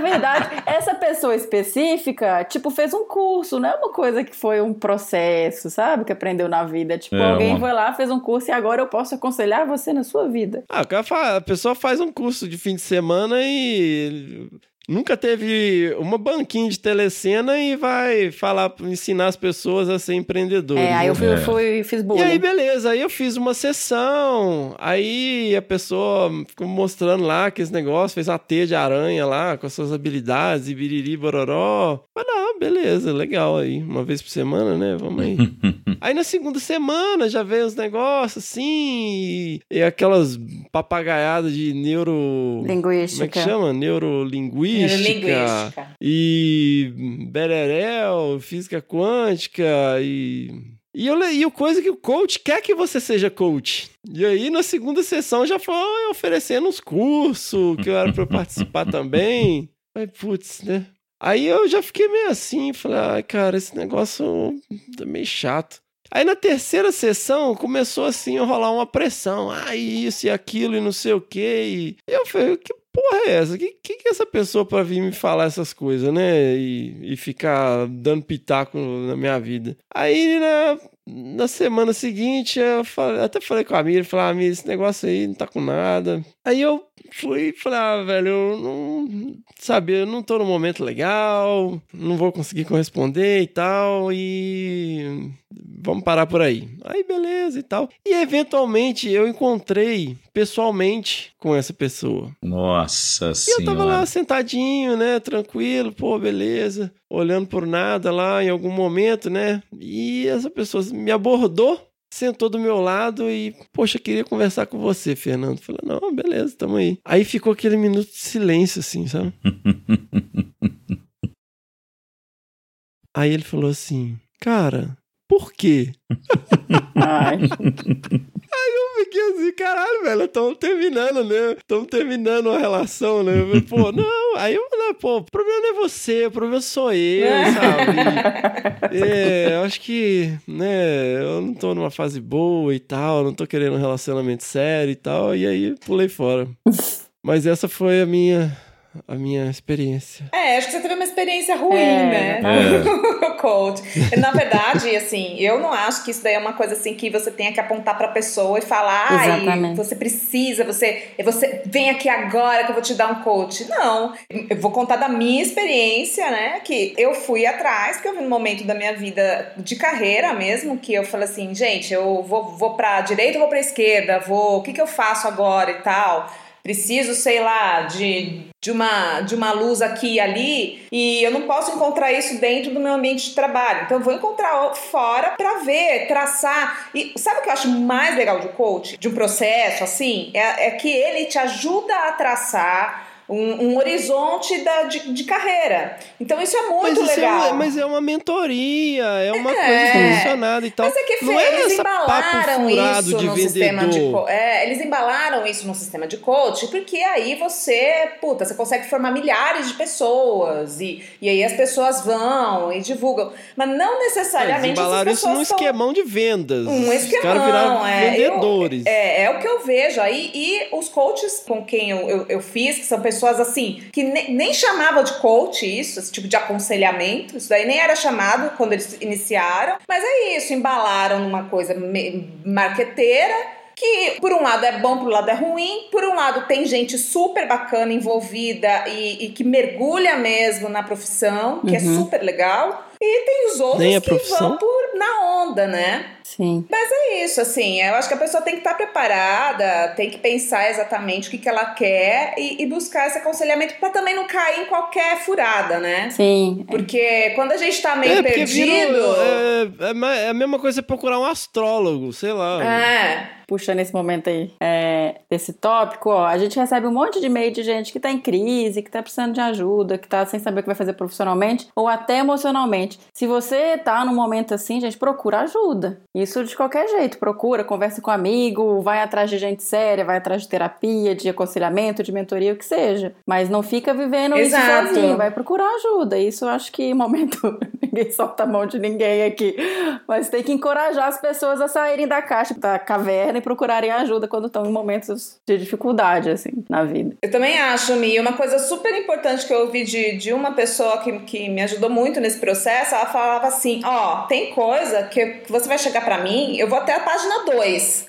Verdade, essa pessoa específica, tipo, fez um curso, não é uma coisa que foi um processo, sabe? Que aprendeu na vida. Tipo, É, alguém uma- foi lá, fez um curso e agora eu posso aconselhar você na sua vida. Ah, o cara fa- a pessoa faz um curso de fim de semana e nunca teve uma banquinha de telecena e vai falar, ensinar as pessoas a ser empreendedores. É, aí eu né? fui, É. fui fiz E bullying. aí, beleza, aí eu fiz uma sessão, aí a pessoa ficou mostrando lá aqueles negócios, fez uma teia de aranha lá com as suas habilidades, e biriri, bororó. Mas não, beleza, legal aí, uma vez por semana, né, vamos aí. aí na segunda semana já veio os negócios assim, e, e aquelas papagaiadas de neuro... Linguística. Como é que chama? Neurolinguística. Neurolinguística. E Bererel, física quântica e. E, eu, le- e o coisa que o coach quer que você seja coach. E aí, na segunda sessão, já foi oferecendo uns cursos que eu era pra eu participar também. Aí, putz, né? Aí eu já fiquei meio assim, falei, ai, cara, esse negócio tá meio chato. Aí na terceira sessão começou assim a rolar uma pressão. Ah, isso e aquilo e não sei o quê. E eu falei, que porra é essa? Que que, é essa pessoa pra vir me falar essas coisas, né? E, e ficar dando pitaco na minha vida. Aí na, na semana seguinte, eu falei- até falei com a Miriam, falei, ah, Miriam, esse negócio aí não tá com nada. Aí eu fui e falei, ah, velho, eu não. Sabe, eu não tô num momento legal, não vou conseguir corresponder e tal, e. Vamos parar por aí. Aí, beleza e tal. E eventualmente eu encontrei pessoalmente com essa pessoa. Nossa E senhora. eu tava lá sentadinho, né? Tranquilo, pô, beleza. Olhando por nada lá em algum momento, né? E essa pessoa me abordou sentou do meu lado e, poxa, queria conversar com você, Fernando. Falei, não, beleza, tamo aí. Aí ficou aquele minuto de silêncio, assim, sabe? aí ele falou assim, cara, por quê? Ai. Eu fiquei assim, caralho, velho, estamos terminando, né? Estamos terminando uma relação, né? Eu falei, Pô, não, aí eu falei, pô, o problema não é você, o problema sou eu, sabe? É, eu acho que, né, eu não tô numa fase boa e tal, não tô querendo um relacionamento sério e tal, e aí pulei fora. Mas essa foi a minha, a minha experiência. É, acho que você teve experiência ruim, É, né? é. Coach. Na verdade, assim, eu não acho que isso daí é uma coisa assim que você tenha que apontar pra pessoa e falar, ai, você precisa, você, você vem aqui agora que eu vou te dar um coach. Não, eu vou contar da minha experiência, né? Que eu fui atrás, que eu vi no momento da minha vida de carreira mesmo, que eu falei assim, gente, eu vou, vou pra direita ou vou pra esquerda? Vou, o que, que eu faço agora e tal? Preciso, sei lá, de, de, uma, de uma luz aqui e ali, e eu não posso encontrar isso dentro do meu ambiente de trabalho. Então, eu vou encontrar fora para ver, traçar. E sabe o que eu acho mais legal de coach, de um processo assim? É, é que ele te ajuda a traçar. Um, um horizonte da, de, de carreira. Então, isso é muito mas, isso legal. É mas é uma mentoria, é uma É. coisa direcionada e tal. Mas é que não é eles papo embalaram isso no sistema de vendedor. é, eles embalaram isso no sistema de coach, porque aí você, puta, você consegue formar milhares de pessoas e, e aí as pessoas vão e divulgam, mas não Eles necessariamente embalaram essas isso num esquemão de vendas. um Os esquemão, caras viraram é, vendedores. Eu- é, é o que eu vejo aí. E os coaches com quem eu, eu, eu fiz, que são pessoas assim, que ne- nem chamavam de coach isso, esse tipo de aconselhamento. Isso daí nem era chamado quando eles iniciaram. Mas é isso, embalaram numa coisa marqueteira. Que por um lado é bom, por um lado é ruim. Por um lado tem gente super bacana envolvida e, e que mergulha mesmo na profissão, que é super legal. E tem os outros que vão por, na onda, né? Sim. Mas é isso, assim, eu acho que a pessoa tem que estar preparada, tem que pensar exatamente o que, que ela quer e, e buscar esse aconselhamento pra também não cair em qualquer furada, né? Sim. Porque quando a gente tá meio É, perdido. virou, é, é é a mesma coisa procurar um astrólogo, sei lá. É, puxando esse momento aí é, desse tópico, ó, a gente recebe um monte de e-mail de gente que tá em crise, que tá precisando de ajuda, que tá sem saber o que vai fazer profissionalmente ou até emocionalmente. Se você tá num momento assim, gente, procura ajuda. Isso de qualquer jeito, procura, conversa com um amigo, vai atrás de gente séria, vai atrás de terapia, de aconselhamento, de mentoria, o que seja. Mas não fica vivendo Exato. isso sozinho, vai procurar ajuda. Isso eu acho que momento ninguém solta a mão de ninguém aqui. Mas tem que encorajar as pessoas a saírem da caixa, da caverna e procurarem ajuda quando estão em momentos de dificuldade, assim, na vida. eu também acho, Mi, uma coisa super importante que eu ouvi de, de uma pessoa que, que me ajudou muito nesse processo, ela falava assim: ó, tem coisa que você vai chegar pra mim, eu vou até a página 2.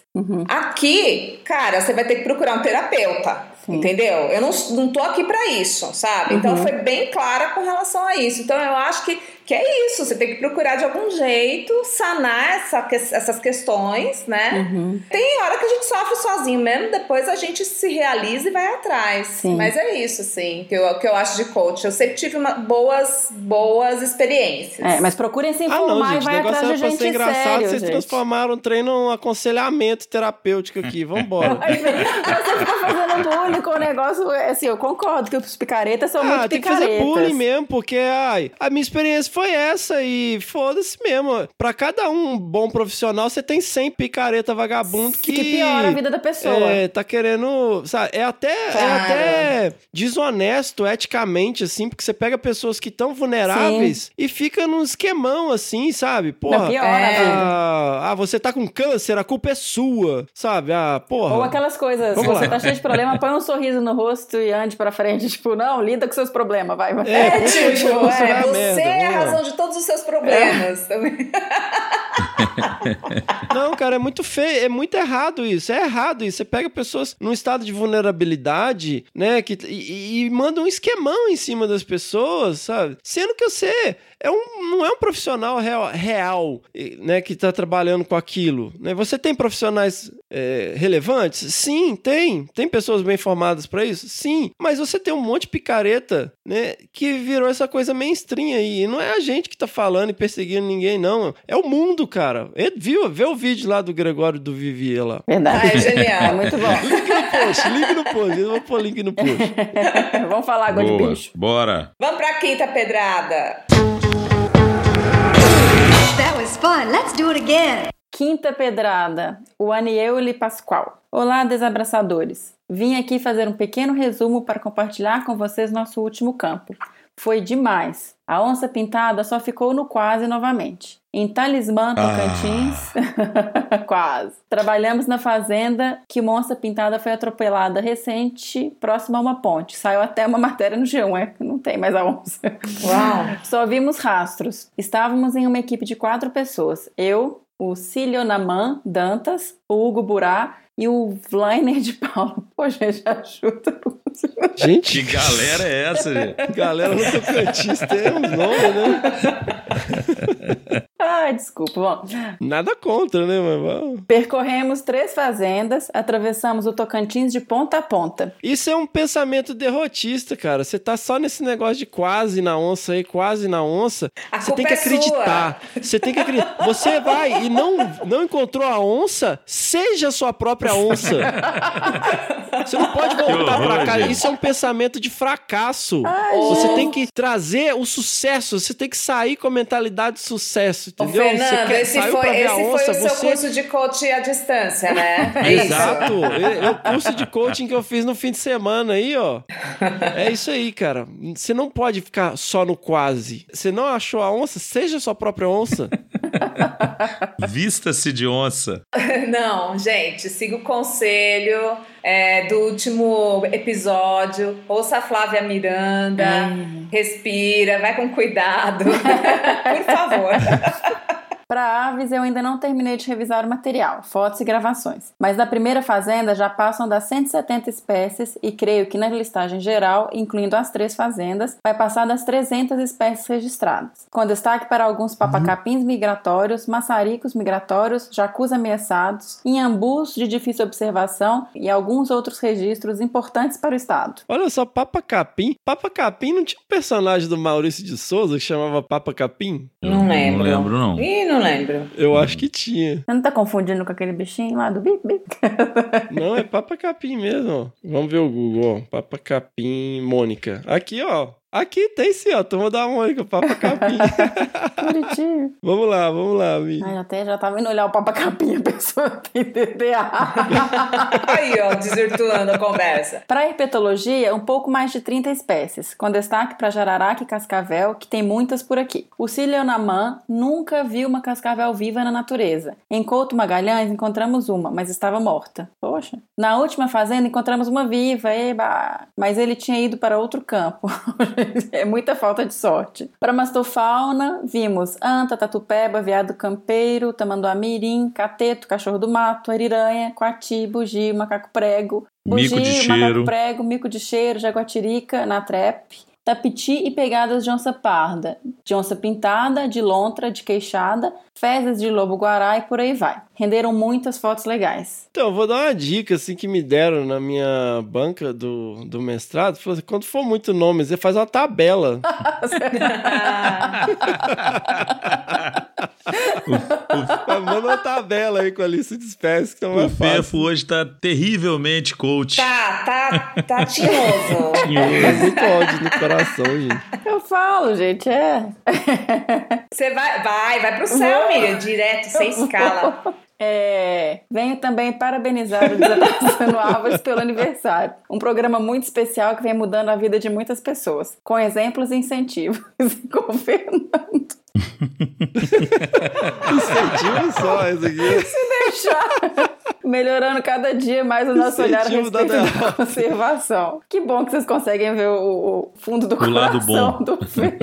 Aqui, cara, você vai ter que procurar um terapeuta. Sim. Entendeu? Eu não, não tô aqui pra isso, sabe? Então foi bem clara com relação a isso. Então eu acho que, que é isso. Você tem que procurar de algum jeito sanar essa, essas questões, né? Tem hora que a gente sofre sozinho mesmo, depois a gente se realiza e vai atrás. Sim. Mas é isso, assim, que eu, que eu acho de coach. Eu sempre tive uma- boas, boas experiências. É, mas procurem se Ah, informar não, gente, e vai atrás era de gente ser engraçado, sério, vocês gente. transformaram o treino num aconselhamento terapêutico aqui. Vambora. Você fica fazendo bullying com o negócio. Assim, eu concordo que os picaretas são muito Ah, tem que picaretas. fazer bullying mesmo, porque ai, a minha experiência foi essa e foda-se mesmo. Pra cada um bom profissional, você tem 100 picareta vagabundo que... Que piora a vida da pessoa. É, tá querendo. Sabe, é até, é até desonesto eticamente, assim, porque você pega pessoas que estão vulneráveis e fica num esquemão, assim, sabe? Porra. Não, piora é. Ah, ah, você tá com câncer, a culpa é sua, sabe? Ah, porra. Ou aquelas coisas, Vamos você lá. tá cheio de problema, põe um sorriso no rosto e ande pra frente. Tipo, não, lida com seus problemas, vai. vai. É, É, tipo, você vai é, a você merda, é a vamos lá. Razão de todos os seus problemas. também. Não, cara, é muito feio, é muito errado isso, é errado isso. Você pega pessoas num estado de vulnerabilidade, né, que, e, e manda um esquemão em cima das pessoas, sabe? Sendo que você é um, não é um profissional real, real, né, que tá trabalhando com aquilo, né? Você tem profissionais é, relevantes? Sim, tem. Tem pessoas bem formadas pra isso? Sim. Mas você tem um monte de picareta, né, que virou essa coisa mainstream aí. E não é a gente que tá falando e perseguindo ninguém, não. É o mundo, cara. E- Viu? Vê o vídeo lá do Gregório do Vivier lá. Verdade. Ah, é genial. É muito bom. Post, link no post. Eu vou pôr link no post. Vamos falar agora de Boa. bicho. Bora. Vamos pra quinta pedrada. Fun. Let's do it again. Quinta pedrada, o Aniele Pascoal. Olá, desabraçadores. Vim aqui fazer um pequeno resumo para compartilhar com vocês nosso último campo. Foi demais. A onça pintada só ficou no quase novamente. Em Talismã, Tocantins, quase. Trabalhamos na fazenda que uma onça pintada foi atropelada recente, próximo a uma ponte. Saiu até uma matéria no G1, é? Não tem mais a onça. Uau. Só vimos rastros. Estávamos em uma equipe de quatro pessoas. Eu, o Cilionaman Dantas, o Hugo Burá e o Vlainer de Paulo. Pô, gente, ajuda. Gente, Que galera é essa, gente? galera no Tocantins tem uns nomes, né? Ai, desculpa. Bom, Nada contra, né? Mas vamos. percorremos três fazendas, atravessamos o Tocantins de ponta a ponta. Isso é um pensamento derrotista, cara. Você tá só nesse negócio de quase na onça aí, quase na onça. A Você tem que é acreditar. Você tem que acreditar. Você vai e não, não encontrou a onça, seja a sua própria onça. Você não pode voltar cá. gente. Isso é um pensamento de fracasso. Você tem que trazer o sucesso. Você tem que sair com a mentalidade de sucesso, Ô, entendeu? você Fernando, quer, esse foi, esse foi onça, o seu você curso de coach à distância, né? Isso. Exato. É, é o curso de coaching que eu fiz no fim de semana aí, ó. É isso aí, cara. Você não pode ficar só no quase. Você não achou a onça? Seja a sua própria onça. Vista-se de onça. Não, gente, siga o conselho é, do último episódio. Ouça a Flávia Miranda, respira, vai com cuidado. Por favor. Para aves, eu ainda não terminei de revisar o material, fotos e gravações. Mas da primeira fazenda já passam das 170 espécies e creio que na listagem geral, incluindo as três fazendas, vai passar das 300 espécies registradas. Com destaque para alguns papacapins migratórios, maçaricos migratórios, jacus ameaçados, inhambus de difícil observação e alguns outros registros importantes para o estado. Olha só, Papa Capim. Papa Capim não tinha um personagem do Maurício de Souza que chamava Papa Capim? Não lembro. Não lembro, não. Ih, não lembro. Eu acho que tinha. Você não tá confundindo com aquele bichinho lá do bip bip? Não, é Papa Capim mesmo. ó. Vamos ver o Google, ó. Papa Capim Mônica. Aqui, ó. Aqui tem sim, ó. Turma da Mônica, Papa Capim. Bonitinho. vamos lá, vamos lá, Mi. Ai, até já tava indo olhar o papacapinha, a pessoa tem DDA. Aí, ó, desvirtuando a conversa. Para herpetologia, um pouco mais de 30 espécies, com destaque para jararaca e cascavel, que tem muitas por aqui. O Cilionamã nunca viu uma cascavel viva na natureza. Em Couto Magalhães encontramos uma, mas estava morta. Poxa. Na última fazenda encontramos uma viva, eba! Mas ele tinha ido para outro campo. é muita falta de sorte. Para mastofauna, vimos anta, tatupeba, veado campeiro, tamanduá mirim, cateto, cachorro do mato, ariranha, coati, bugi, macaco prego, Mico de cheiro. macaco prego, mico de cheiro, jaguatirica, natrep, tapiti e pegadas de onça parda, de onça pintada, de lontra, de queixada, fezes de lobo-guará e por aí vai. Renderam muitas fotos legais. Então, eu vou dar uma dica assim que me deram na minha banca do, do mestrado. Assim, quando for muito nome, você faz uma tabela. Manda uma tabela aí com a lista de espécies que não é O fácil. Fefo hoje tá terrivelmente coach. Tá, tá, tá tinhoso. Muito ódio no coração, gente. Eu falo, gente, é. Você vai, vai, vai pro céu, Miriam, direto, sem escala. É, venho também parabenizar o Desaparecendo Árvores pelo aniversário. Um programa muito especial que vem mudando a vida de muitas pessoas, com exemplos e incentivos. com o Fernando. Incentivo só esse aqui. deixar. Melhorando cada dia mais o nosso olhar a da respeito da derrota. conservação. Que bom que vocês conseguem ver o, o fundo do O lado coração bom. do Fernando.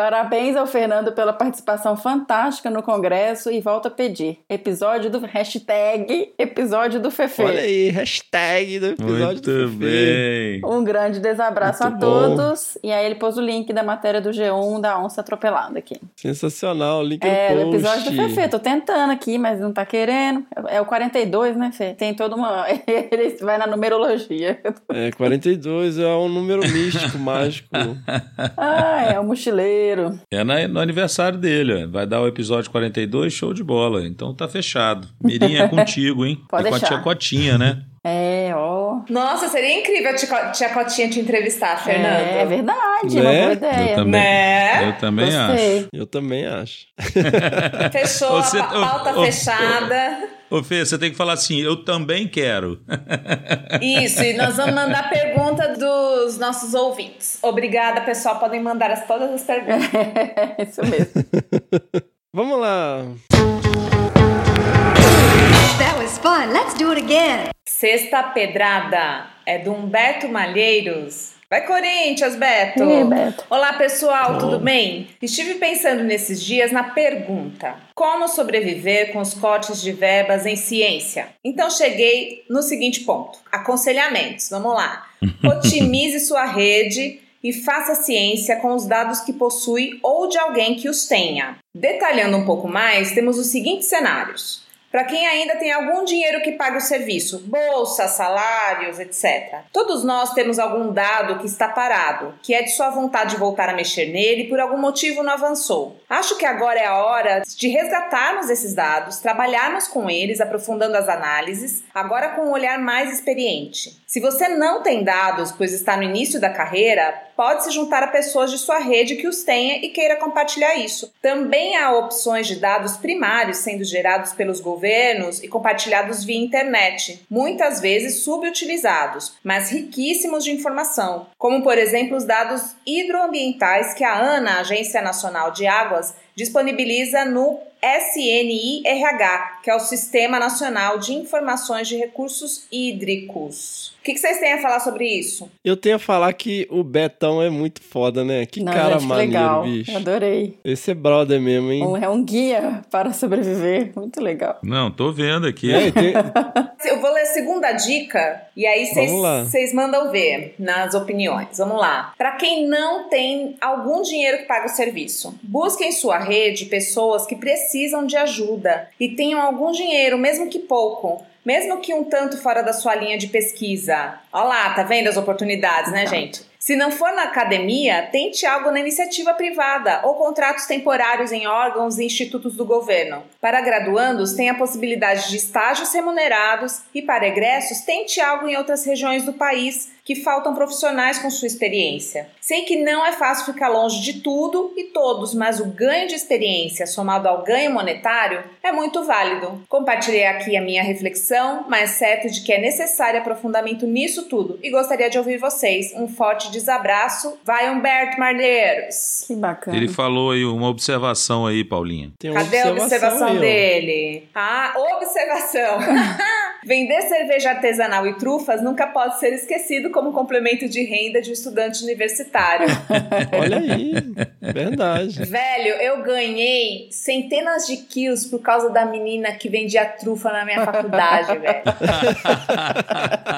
Parabéns ao Fernando pela participação fantástica no Congresso e volto a pedir. Episódio do hashtag Episódio do Fefe. Olha aí, hashtag do episódio Muito do Fefe. bem. Um grande desabraço Muito a bom. todos. E aí ele pôs o link da matéria do G1 da onça atropelada aqui. Sensacional, link É, no o post. episódio do Fefe. Tô tentando aqui, mas não tá querendo. É o 42, né, Fê? Tem toda uma. Ele vai na numerologia. É, 42 é um número místico, mágico. Ah, é o mochileiro. É na- no aniversário dele, vai dar o episódio 42, show de bola. Então tá fechado. Mirim é contigo, hein? Pode e com a deixar. tia Cotinha, né? É, ó. Nossa, seria incrível a tia, tia Cotinha te entrevistar, Fernando. É verdade, uma Né? boa Eu ideia. também. Né? Eu também Gostei. acho. Eu também acho. Fechou Você- a pa- pauta ô, ô, fechada. Ô, Fê, você tem que falar assim, eu também quero. Isso, e nós vamos mandar pergunta dos nossos ouvintes. Obrigada, pessoal. Podem mandar as- todas as perguntas. Isso mesmo. Vamos lá. That was fun. Let's do it again. Sexta Pedrada é do Humberto Malheiros. Vai, Corinthians, Beto! Ih, Beto. Olá, pessoal, tudo bem? Estive pensando nesses dias na pergunta: como sobreviver com os cortes de verbas em ciência? Então cheguei no seguinte ponto: aconselhamentos. Vamos lá. Otimize sua rede e faça ciência com os dados que possui ou de alguém que os tenha. Detalhando um pouco mais, temos os seguintes cenários. Para quem ainda tem algum dinheiro que paga o serviço, bolsa, salários, etc. Todos nós temos algum dado que está parado, que é de sua vontade de voltar a mexer nele e por algum motivo não avançou. Acho que agora é a hora de resgatarmos esses dados, trabalharmos com eles, aprofundando as análises, agora com um olhar mais experiente. Se você não tem dados, pois está no início da carreira, pode se juntar a pessoas de sua rede que os tenha e queira compartilhar isso. Também há opções de dados primários sendo gerados pelos governos e compartilhados via internet, muitas vezes subutilizados, mas riquíssimos de informação, como por exemplo os dados hidroambientais que a ANA, Agência Nacional de Águas, disponibiliza no SNIRH, que é o Sistema Nacional de Informações de Recursos Hídricos. O que, que vocês têm a falar sobre isso? Eu tenho a falar que o Betão é muito foda, né? Que Não, cara gente, que maneiro, legal. bicho. Adorei. Esse é brother mesmo, hein? Um- É um guia para sobreviver. Muito legal. Não, tô vendo aqui. É, tem- Eu vou ler a segunda dica e aí vocês- mandam ver nas opiniões. Vamos lá. Para quem não tem algum dinheiro que paga o serviço, busque em sua rede pessoas que precisam de ajuda e tenham algum dinheiro, mesmo que pouco. Mesmo que um tanto fora da sua linha de pesquisa. Olha lá, tá vendo as oportunidades, né, gente? Se não for na academia, tente algo na iniciativa privada ou contratos temporários em órgãos e institutos do governo. Para graduandos, tem a possibilidade de estágios remunerados e para egressos, tente algo em outras regiões do país que faltam profissionais com sua experiência. Sei que não é fácil ficar longe de tudo e todos, mas o ganho de experiência somado ao ganho monetário é muito válido. Compartilhei aqui a minha reflexão, mas certo de que é necessário aprofundamento nisso tudo e gostaria de ouvir vocês. Um forte desabraço. Vai Humberto Marleiros. Que bacana. Ele falou aí uma observação aí, Paulinha. tem uma Cadê a observação ó. dele? Ah, observação! Vender cerveja artesanal e trufas nunca pode ser esquecido como complemento de renda de um estudante universitário. Olha aí, verdade. Velho, eu ganhei centenas de quilos por causa da menina que vendia trufa na minha faculdade, velho.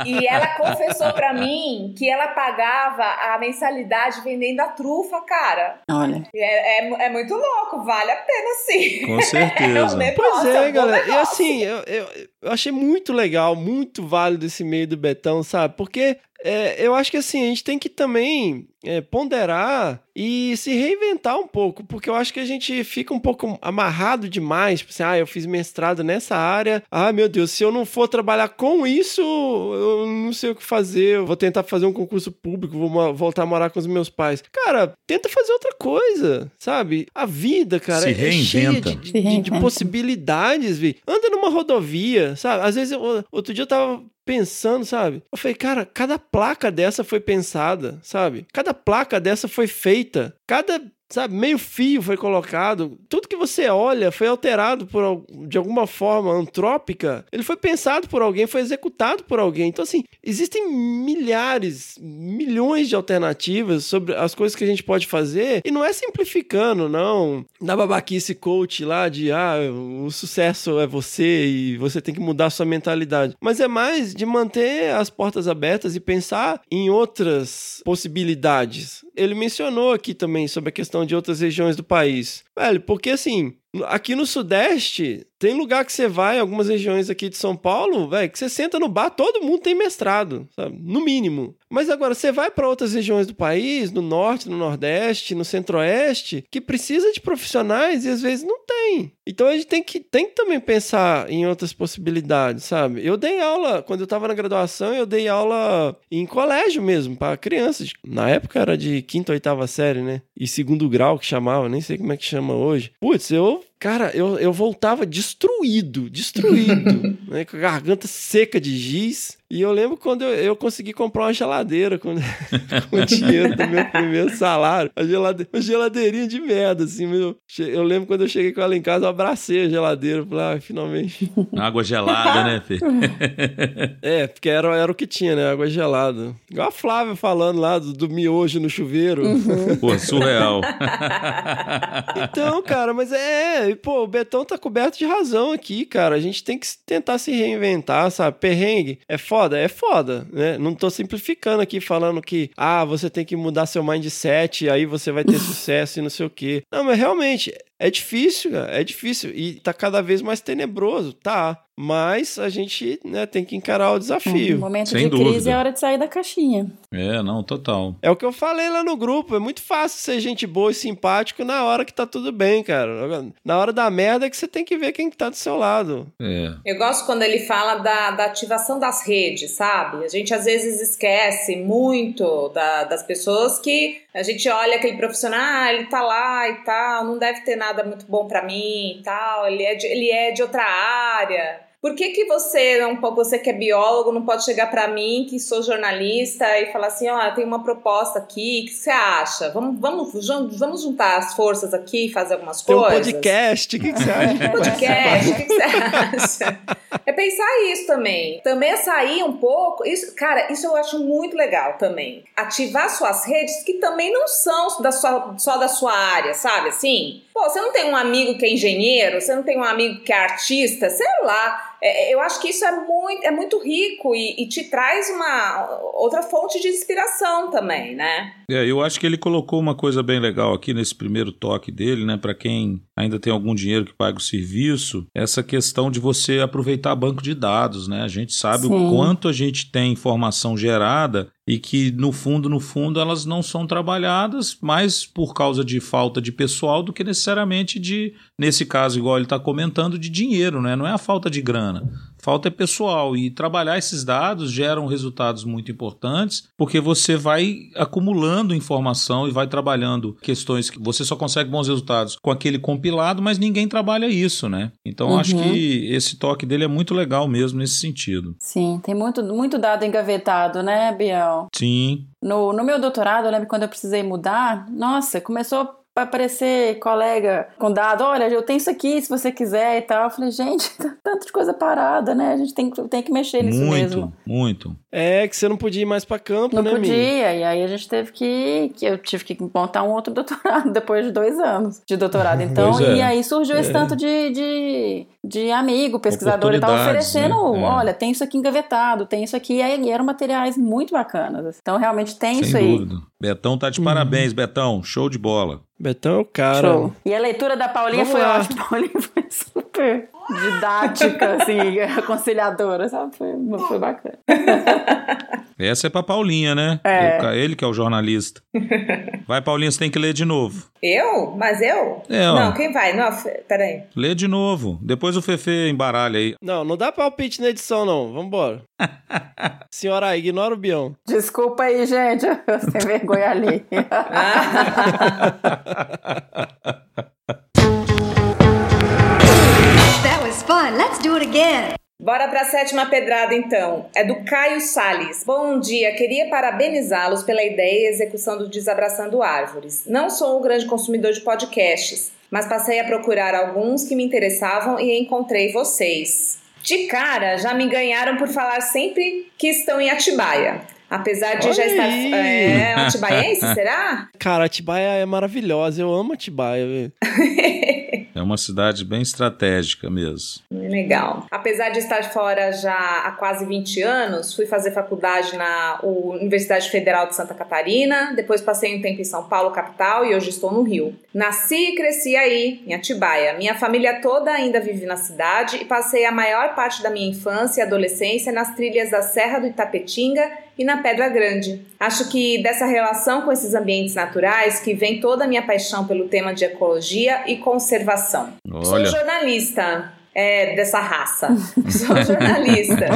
E ela confessou pra mim que ela pagava a mensalidade vendendo a trufa, cara. Olha. É, é, é muito louco, vale a pena sim. Com certeza. É um negócio, Pois é um é, bom galera. E negócio. assim, eu, eu, eu achei muito legal, muito válido esse meio do Betão, sabe? Porque é, eu acho que assim, a gente tem que também é, ponderar e se reinventar um pouco, porque eu acho que a gente fica um pouco amarrado demais. Tipo assim, ah, eu fiz mestrado nessa área. Ah, meu Deus, se eu não for trabalhar com isso, eu não sei o que fazer. Eu vou tentar fazer um concurso público, vou voltar a morar com os meus pais. Cara, tenta fazer outra coisa, sabe? A vida, cara, Se é cheia reinventa. de, de- de- de reinventa. possibilidades, vi. Anda numa rodovia, sabe? Às vezes, eu- outro dia eu tava pensando, sabe? Eu falei, cara, cada placa dessa foi pensada, sabe? Cada placa dessa foi feita. Cada, sabe, meio fio foi colocado. Tudo que você olha foi alterado por de alguma forma antrópica. Ele foi pensado por alguém, foi executado por alguém. Então, assim, existem milhares, milhões de alternativas sobre as coisas que a gente pode fazer. E não é simplificando, não. Na babaquice coach lá de, ah, o sucesso é você e você tem que mudar sua mentalidade. Mas é mais de manter as portas abertas e pensar em outras possibilidades. Ele mencionou aqui também sobre a questão de outras regiões do país. Velho, porque assim, aqui no Sudeste, tem lugar que você vai, algumas regiões aqui de São Paulo, velho, que você senta no bar, todo mundo tem mestrado, sabe? No mínimo. Mas agora, você vai para outras regiões do país, no Norte, no Nordeste, no Centro-Oeste, que precisa de profissionais e às vezes não tem. Então a gente tem que, tem que também pensar em outras possibilidades, sabe? Eu dei aula, quando eu estava na graduação, eu dei aula em colégio mesmo, para crianças. Na época era de quinta, oitava série, né? E segundo grau que chamava, nem sei como é que chama hoje. Putz, eu Cara, eu, eu voltava destruído, destruído, né, com a garganta seca de giz. E eu lembro quando eu, eu consegui comprar uma geladeira com, com o dinheiro do meu primeiro salário. A gelade, uma geladeirinha de merda, assim. Meu. Eu lembro quando eu cheguei com ela em casa, eu abracei a geladeira. Falei, ah, finalmente. Água gelada, né, Fê? é, porque era, era o que tinha, né? Água gelada. Igual a Flávia falando lá do, do miojo no chuveiro. Uhum. Pô, surreal. então, cara, mas é. Pô, o Betão tá coberto de razão aqui, cara. A gente tem que tentar se reinventar, sabe? Perrengue é foda, é foda, né? Não tô simplificando aqui falando que, ah, você tem que mudar seu mindset, aí você vai ter sucesso e não sei o quê. Não, mas realmente, é difícil, cara, é difícil. E tá cada vez mais tenebroso, tá? Mas a gente né, tem que encarar o desafio. No momento Sem de dúvida. crise é hora de sair da caixinha. É, não, total. É o que eu falei lá no grupo. É muito fácil ser gente boa e simpático na hora que tá tudo bem, cara. Na hora da merda é que você tem que ver quem que tá do seu lado. É. Eu gosto quando ele fala da, da ativação das redes, sabe? A gente às vezes esquece muito da- das pessoas que a gente olha aquele profissional, ah, ele tá lá e tal, não deve ter nada muito bom pra mim e tal, ele é de, ele é de outra área. Por que, que você, um pouco você que é biólogo, não pode chegar pra mim, que sou jornalista, e falar assim, ó, eu tenho uma proposta aqui, o que você acha? Vamos, vamos, vamos juntar as forças aqui e fazer algumas Tem um coisas? podcast, o que, que você acha? podcast, o que, que você acha? É pensar isso também. Também é sair um pouco. Isso, cara, isso eu acho muito legal também. Ativar suas redes que também não são da sua, só da sua área, sabe? Assim, pô, você não tem um amigo que é engenheiro, você não tem um amigo que é artista, sei lá. É, eu acho que isso é muito, é muito rico e, e te traz uma outra fonte de inspiração também, né? É, eu acho que ele colocou uma coisa bem legal aqui nesse primeiro toque dele, né? Para quem ainda tem algum dinheiro que paga o serviço, essa questão de você aproveitar banco de dados, né? A gente sabe Sim. o quanto a gente tem informação gerada e que no fundo, no fundo, elas não são trabalhadas mais por causa de falta de pessoal do que necessariamente de, nesse caso, igual ele está comentando, de dinheiro, né? Não é a falta de grana. Falta é pessoal e trabalhar esses dados geram resultados muito importantes porque você vai acumulando informação e vai trabalhando questões que você só consegue bons resultados com aquele compilado, mas ninguém trabalha isso, né? Então Uhum. acho que esse toque dele é muito legal mesmo nesse sentido. Sim, tem muito, muito dado engavetado, né, Biel? Sim, No, no meu doutorado, eu lembro quando eu precisei mudar, nossa, começou a aparecer colega com dado, olha, eu tenho isso aqui se você quiser e tal. Eu falei, gente, tá tanto de coisa parada, né? A gente tem, que- tem que mexer nisso muito, mesmo. muito. É que você não podia ir mais pra campo, Não né, podia, Mi? e aí a gente teve que, que. Eu tive que montar um outro doutorado depois de dois anos de doutorado. Então, é. e aí surgiu esse tanto de, de, de amigo, pesquisador e tal, oferecendo: né? É. olha, tem isso aqui engavetado, tem isso aqui. E aí eram materiais muito bacanas. Então, realmente tem isso Sem aí. dúvida. Betão tá de parabéns, Betão. Show de bola. Betão é o cara. Show. E a leitura da Paulinha Vamos foi lá. ótima. Paulinha foi super didática, assim, aconselhadora, sabe? Foi, foi bacana. Essa é pra Paulinha, né? É. Eu- Ele que é o jornalista. Vai, Paulinha, você tem que ler de novo. Eu? Mas eu? É. Não, quem vai? Não, peraí. Lê de novo. Depois o Fefe embaralha aí. Não, não dá palpite na edição, não. Vambora. Senhora, ignora o Bião. Desculpa aí, gente. Eu sem vergonha ali. That was fun. Let's do it again. Bora pra sétima pedrada então. É do Caio Sales. Bom dia, queria parabenizá-los pela ideia e execução do Desabraçando Árvores. Não sou um grande consumidor de podcasts, mas passei a procurar alguns que me interessavam e encontrei vocês. De cara, já me ganharam por falar sempre que estão em Atibaia. Apesar de já Olha estar. aí. É, um atibaiense, será? Cara, Atibaia é maravilhosa. Eu amo Atibaia. É uma cidade bem estratégica mesmo. legal. Apesar de estar fora já há quase 20 anos, fui fazer faculdade na Universidade Federal de Santa Catarina, depois passei um tempo em São Paulo, capital, e hoje estou no Rio. Nasci e cresci aí, em Atibaia. Minha família toda ainda vive na cidade e passei a maior parte da minha infância e adolescência nas trilhas da Serra do Itapetinga e na Pedra Grande. Acho que dessa relação com esses ambientes naturais que vem toda a minha paixão pelo tema de ecologia e conservação. Olha. Sou jornalista. É, dessa raça. Sou jornalista.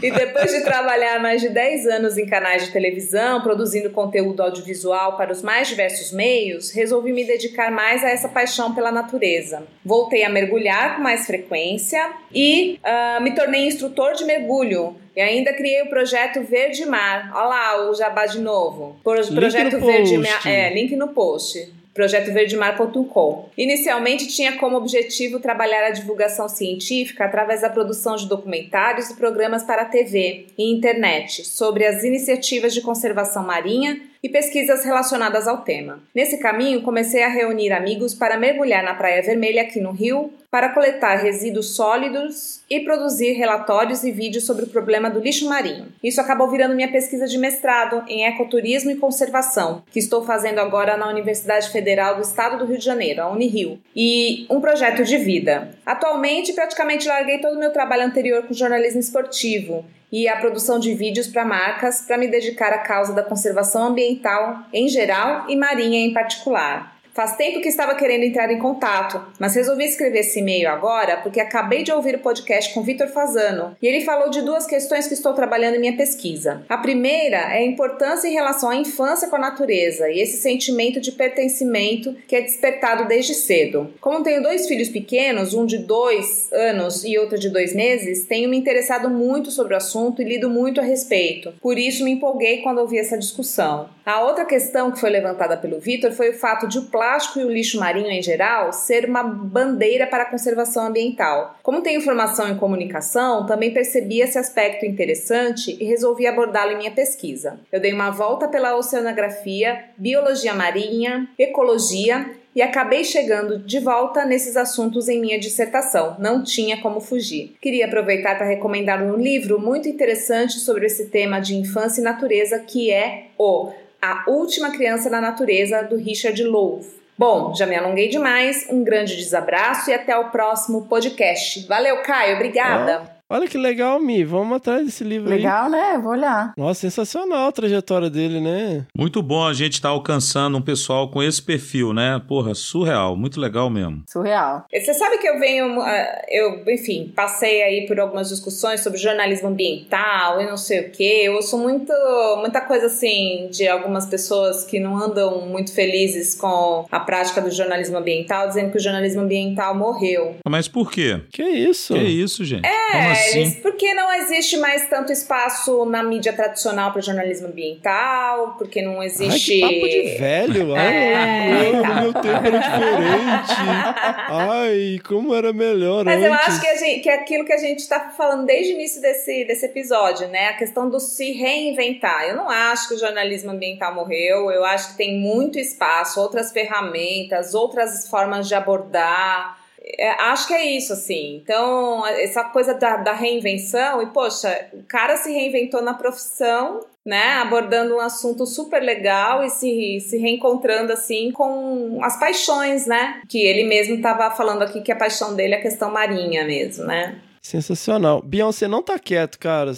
e depois de trabalhar mais de 10 anos em canais de televisão, produzindo conteúdo audiovisual para os mais diversos meios, resolvi me dedicar mais a essa paixão pela natureza. Voltei a mergulhar com mais frequência e uh, me tornei instrutor de mergulho, e ainda criei o projeto Verde Mar. Olha lá o jabá de novo. Pro, Link projeto no Verde. Mar. É, link no post projetoverdemar.com. Inicialmente tinha como objetivo trabalhar a divulgação científica através da produção de documentários e programas para TV e internet sobre as iniciativas de conservação marinha e pesquisas relacionadas ao tema. Nesse caminho, comecei a reunir amigos para mergulhar na Praia Vermelha aqui no Rio, para coletar resíduos sólidos e produzir relatórios e vídeos sobre o problema do lixo marinho. Isso acabou virando minha pesquisa de mestrado em ecoturismo e conservação, que estou fazendo agora na Universidade Federal do Estado do Rio de Janeiro, a Unirio, e um projeto de vida. Atualmente, praticamente larguei todo o meu trabalho anterior com jornalismo esportivo e a produção de vídeos para marcas para me dedicar à causa da conservação ambiental em geral e marinha em particular. Faz tempo que estava querendo entrar em contato, mas resolvi escrever esse e-mail agora porque acabei de ouvir o podcast com Vitor Fazano e ele falou de duas questões que estou trabalhando em minha pesquisa. A primeira é a importância em relação à infância com a natureza e esse sentimento de pertencimento que é despertado desde cedo. Como tenho dois filhos pequenos, um de dois anos e outro de dois meses, tenho me interessado muito sobre o assunto e lido muito a respeito. Por isso me empolguei quando ouvi essa discussão. A outra questão que foi levantada pelo Vitor foi o fato de o plástico e o lixo marinho em geral ser uma bandeira para a conservação ambiental. Como tenho formação em comunicação, também percebi esse aspecto interessante e resolvi abordá-lo em minha pesquisa. Eu dei uma volta pela oceanografia, biologia marinha, ecologia e acabei chegando de volta nesses assuntos em minha dissertação. Não tinha como fugir. Queria aproveitar para recomendar um livro muito interessante sobre esse tema de infância e natureza que é o A Última Criança na Natureza do Richard Louv. Bom, já me alonguei demais. Um grande desabraço e até o próximo podcast. Valeu, Caio. Obrigada. Olha que legal, Mi. Vamos atrás desse livro aí. Legal, né? Vou olhar. Nossa, sensacional a trajetória dele, né? Muito bom a gente estar alcançando um pessoal com esse perfil, né? Porra, surreal, muito legal mesmo. Surreal. Você sabe que eu venho, ah, eu, enfim, passei aí por algumas discussões sobre jornalismo ambiental e não sei o quê. Eu ouço muito, muita coisa assim de algumas pessoas que não andam muito felizes com a prática do jornalismo ambiental, dizendo que o jornalismo ambiental morreu. Mas por quê? Que isso? Que isso, gente? Como É, assim? Porque não existe mais tanto espaço na mídia tradicional para jornalismo ambiental, porque não Ai, existe. que papo de velho. Ai, É, não, tá. meu tempo era diferente. Ai, como era melhor Mas antes. eu acho que, a gente, que é aquilo que a gente está falando desde o início desse, desse episódio, né? A questão do se reinventar. Eu não acho que o jornalismo ambiental morreu, eu acho que tem muito espaço, outras ferramentas, outras formas de abordar. É, acho que é isso, assim. Então, essa coisa da, da reinvenção, e poxa, o cara se reinventou na profissão, né? Abordando um assunto super legal e se, se reencontrando, assim, com as paixões, né? Que ele mesmo estava falando aqui que a paixão dele é a questão marinha mesmo, né? Sensacional. Beyoncé, não tá quieto, cara.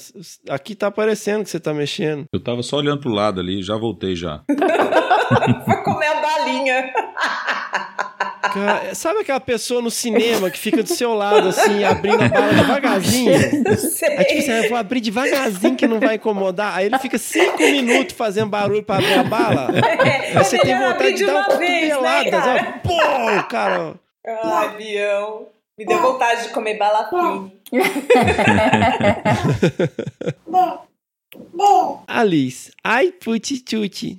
Aqui tá aparecendo que você tá mexendo. Eu tava só olhando pro lado ali, já voltei já. Foi comer a balinha. Cara, sabe aquela pessoa no cinema que fica do seu lado, assim, abrindo a bala devagarzinho? Sei. Aí, tipo assim, eu vou abrir devagarzinho que não vai incomodar. Aí ele fica cinco minutos fazendo barulho pra abrir a bala. Aí você É tem vontade de dar uma vez, né, cara? Pô, cara. Ai, Bião. Me deu vontade de comer balafim. Alice, ai puti tuti.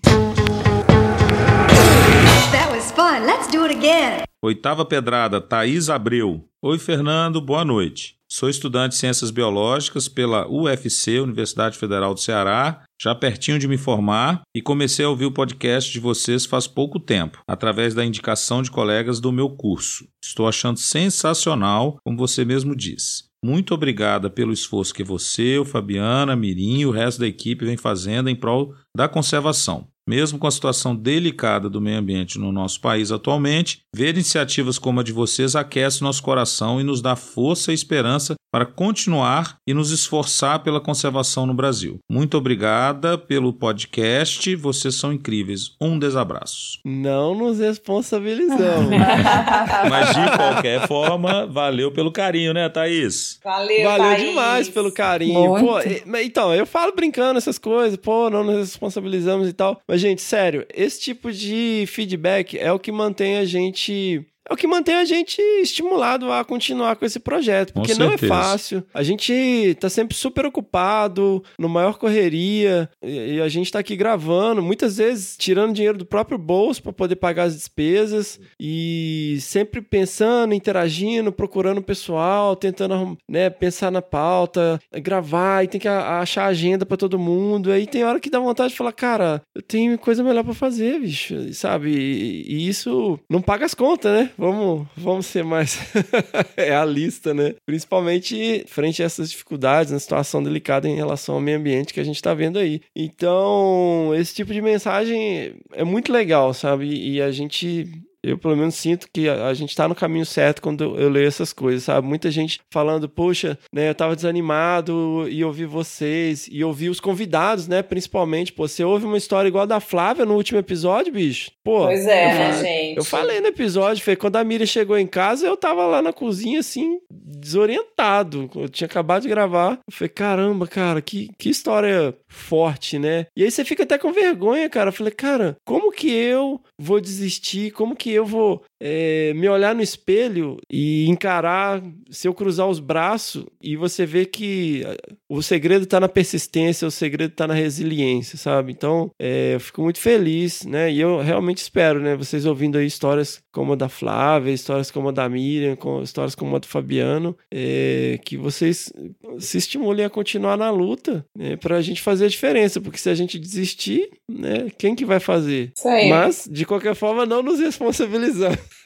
That was fun. Let's do it again. Oitava pedrada, Thaís Abreu. Oi, Fernando, boa noite. Sou estudante de Ciências Biológicas pela UFC, Universidade Federal do Ceará, já pertinho de me formar e comecei a ouvir o podcast de vocês faz pouco tempo, através da indicação de colegas do meu curso. Estou achando sensacional, como você mesmo diz. Muito obrigada pelo esforço que você, o Fabiana, Mirim e o resto da equipe vem fazendo em prol da conservação. Mesmo com a situação delicada do meio ambiente no nosso país atualmente, ver iniciativas como a de vocês aquece nosso coração e nos dá força e esperança para continuar e nos esforçar pela conservação no Brasil. Muito obrigada pelo podcast, vocês são incríveis. Um desabraço. Não nos responsabilizamos. Mas de qualquer forma, valeu pelo carinho, né, Thaís? Valeu, Valeu Thaís. demais pelo carinho. Pô, mas então, eu falo brincando essas coisas, pô, não nos responsabilizamos e tal. Mas, gente, sério, esse tipo de feedback é o que mantém a gente. É o que mantém a gente estimulado a continuar com esse projeto. Porque não é fácil. A gente tá sempre super ocupado, no maior correria, e a gente tá aqui gravando, muitas vezes tirando dinheiro do próprio bolso para poder pagar as despesas e sempre pensando, interagindo, procurando o pessoal, tentando né, pensar na pauta, gravar e tem que achar agenda para todo mundo. Aí tem hora que dá vontade de falar, cara, eu tenho coisa melhor para fazer, bicho, sabe? E, e isso não paga as contas, né? Vamos, vamos ser mais realista, né? Principalmente frente a essas dificuldades, na situação delicada em relação ao meio ambiente que a gente tá vendo aí. Então, esse tipo de mensagem é muito legal, sabe? E a gente eu pelo menos sinto que a, a gente tá no caminho certo quando eu leio essas coisas, sabe? Muita gente falando, poxa, né, eu tava desanimado e ouvi vocês, e ouvi os convidados, né, principalmente, pô, você ouve uma história igual a da Flávia no último episódio, bicho? Pô, Pois é, eu né, gente? Eu falei no episódio, Fê, quando a Miriam chegou em casa, eu tava lá na cozinha, assim, desorientado. Eu tinha acabado de gravar. Eu falei, caramba, cara, que, que história forte, né? E aí você fica até com vergonha, cara. Eu falei, cara, como que eu vou desistir? Como que eu vou é, me olhar no espelho e encarar, se eu cruzar os braços e você vê que eh, o segredo tá na persistência, o segredo tá na resiliência, sabe? Então, é, eu fico muito feliz, né? E eu realmente espero, né? Vocês ouvindo aí histórias como a da Flávia, histórias como a da Miriam, histórias como a do Fabiano, é, que vocês se estimulem a continuar na luta, né? Pra gente fazer a diferença, porque se a gente desistir, né? Quem que vai fazer? Mas, de qualquer forma, não nos responsabilizamos.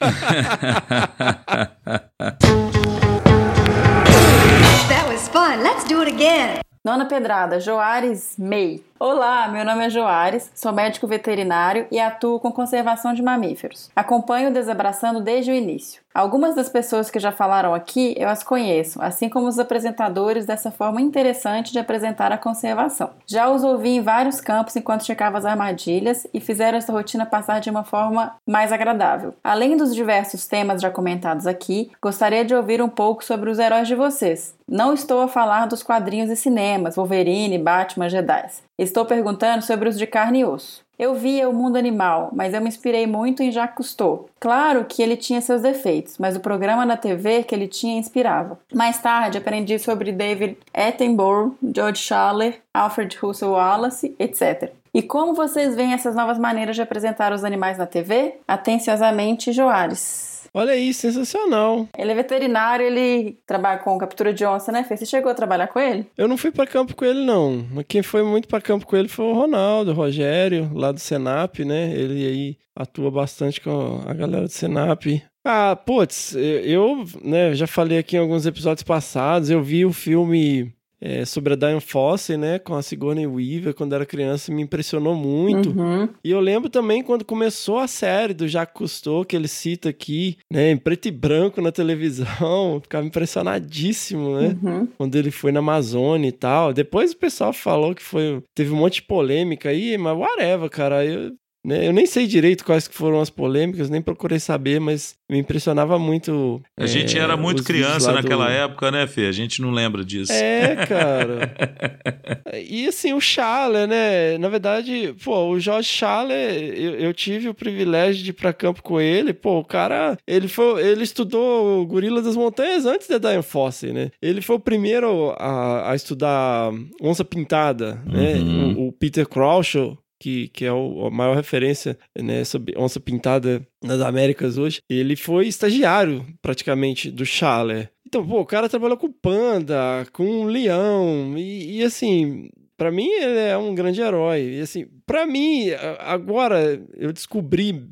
That was fun. Let's do it again. Nona Pedrada, Joares May. Olá, meu nome é Joares, sou médico veterinário e atuo com conservação de mamíferos. Acompanho o Desabraçando desde o início. Algumas das pessoas que já falaram aqui eu as conheço, assim como os apresentadores dessa forma interessante de apresentar a conservação. Já os ouvi em vários campos enquanto checava as armadilhas e fizeram essa rotina passar de uma forma mais agradável. Além dos diversos temas já comentados aqui, gostaria de ouvir um pouco sobre os heróis de vocês. Não estou a falar dos quadrinhos e cinemas, Wolverine, Batman, Jedi. Estou perguntando sobre os de carne e osso. Eu via o mundo animal, mas eu me inspirei muito em Jacques Cousteau. Claro que ele tinha seus defeitos, mas o programa na TV que ele tinha inspirava. Mais tarde aprendi sobre David Attenborough, George Schaller, Alfred Russel Wallace, etc. E como vocês veem essas novas maneiras de apresentar os animais na TV? Atenciosamente, Joares. Olha aí, sensacional. Ele é veterinário, ele trabalha com captura de onça, né, Fê? Você chegou a trabalhar com ele? Eu não fui pra campo com ele, não. Quem foi muito pra campo com ele foi o Ronaldo, o Rogério, lá do Senap, né? Ele aí atua bastante com a galera do Senap. Ah, putz, eu, né, já falei aqui em alguns episódios passados, eu vi o filme é, sobre a Diane Fossey, né, com a Sigourney Weaver, quando era criança, me impressionou muito. Uhum. E eu lembro também quando começou a série do Jacques Cousteau, que ele cita aqui, né, em preto e branco na televisão, ficava impressionadíssimo, né? Uhum. Quando ele foi na Amazônia e tal. Depois o pessoal falou que foi, teve um monte de polêmica aí, mas whatever, cara. Eu, eu nem sei direito quais que foram as polêmicas, nem procurei saber, mas me impressionava muito. A gente é, era muito criança naquela do... época, né, Fê? A gente não lembra disso. É, cara. e assim, o Schaller, né? Na verdade, pô, o Jorge Schaller, eu, eu tive o privilégio de ir pra campo com ele. Pô, o cara, ele foi, ele estudou Gorila das Montanhas antes da Diane Fossey, né? Ele foi o primeiro a, a estudar onça pintada, né? Uhum. O, o Peter Crouch, que, que é o, a maior referência né, sobre onça pintada nas Américas hoje, ele foi estagiário praticamente do Schaller. Então, pô, o cara trabalhou com panda, com leão, e, e assim, para mim ele é um grande herói. E assim, para mim, agora eu descobri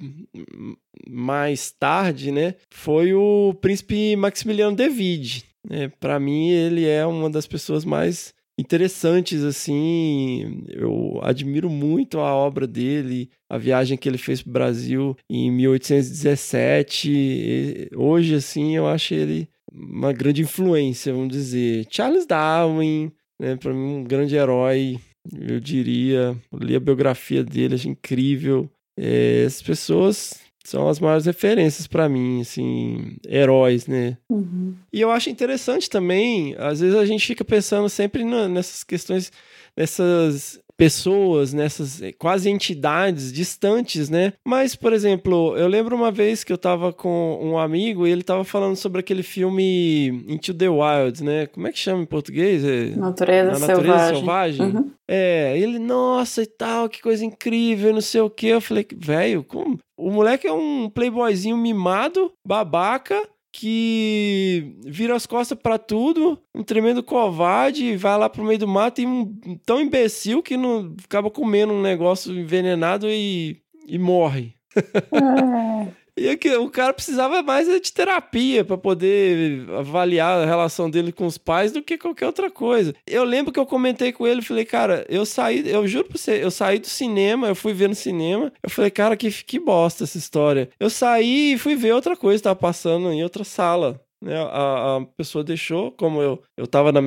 mais tarde, né? Foi o príncipe Maximiliano David. Né? Para mim, ele é uma das pessoas mais interessantes, assim. Eu admiro muito a obra dele, a viagem que ele fez para o Brasil em 1817. Hoje, assim, eu acho ele uma grande influência, vamos dizer. Charles Darwin, né, para mim, um grande herói, eu diria. Eu li a biografia dele, achei incrível. É, as pessoas são as maiores referências para mim, assim, heróis, né? Uhum. E eu acho interessante também, às vezes a gente fica pensando sempre nessas questões, nessas pessoas, nessas eh, quase entidades distantes, né? Mas, por exemplo, eu lembro uma vez que eu tava com um amigo e ele tava falando sobre aquele filme Into the Wild, né? Como é que chama em português? É... Natureza, Natureza Selvagem. selvagem? Uhum. É, ele, nossa e tal, que coisa incrível, não sei o que. Eu falei, velho, como? O moleque é um playboyzinho mimado, babaca, que vira as costas para tudo, um tremendo covarde, vai lá pro meio do mato e um tão imbecil que não acaba comendo um negócio envenenado e, e morre. É. E que o cara precisava mais de terapia para poder avaliar a relação dele com os pais do que qualquer outra coisa. Eu lembro que eu comentei com ele, falei, cara, eu saí, eu juro pra você, eu saí do cinema, eu fui ver no cinema, eu falei, cara, que, que bosta essa história. Eu saí e fui ver outra coisa, tava passando em outra sala. Né, a, a, pessoa deixou, como eu, eu tava na,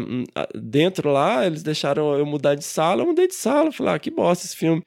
dentro lá, eles deixaram eu mudar de sala, eu mudei de sala, falei, ah, que bosta esse filme.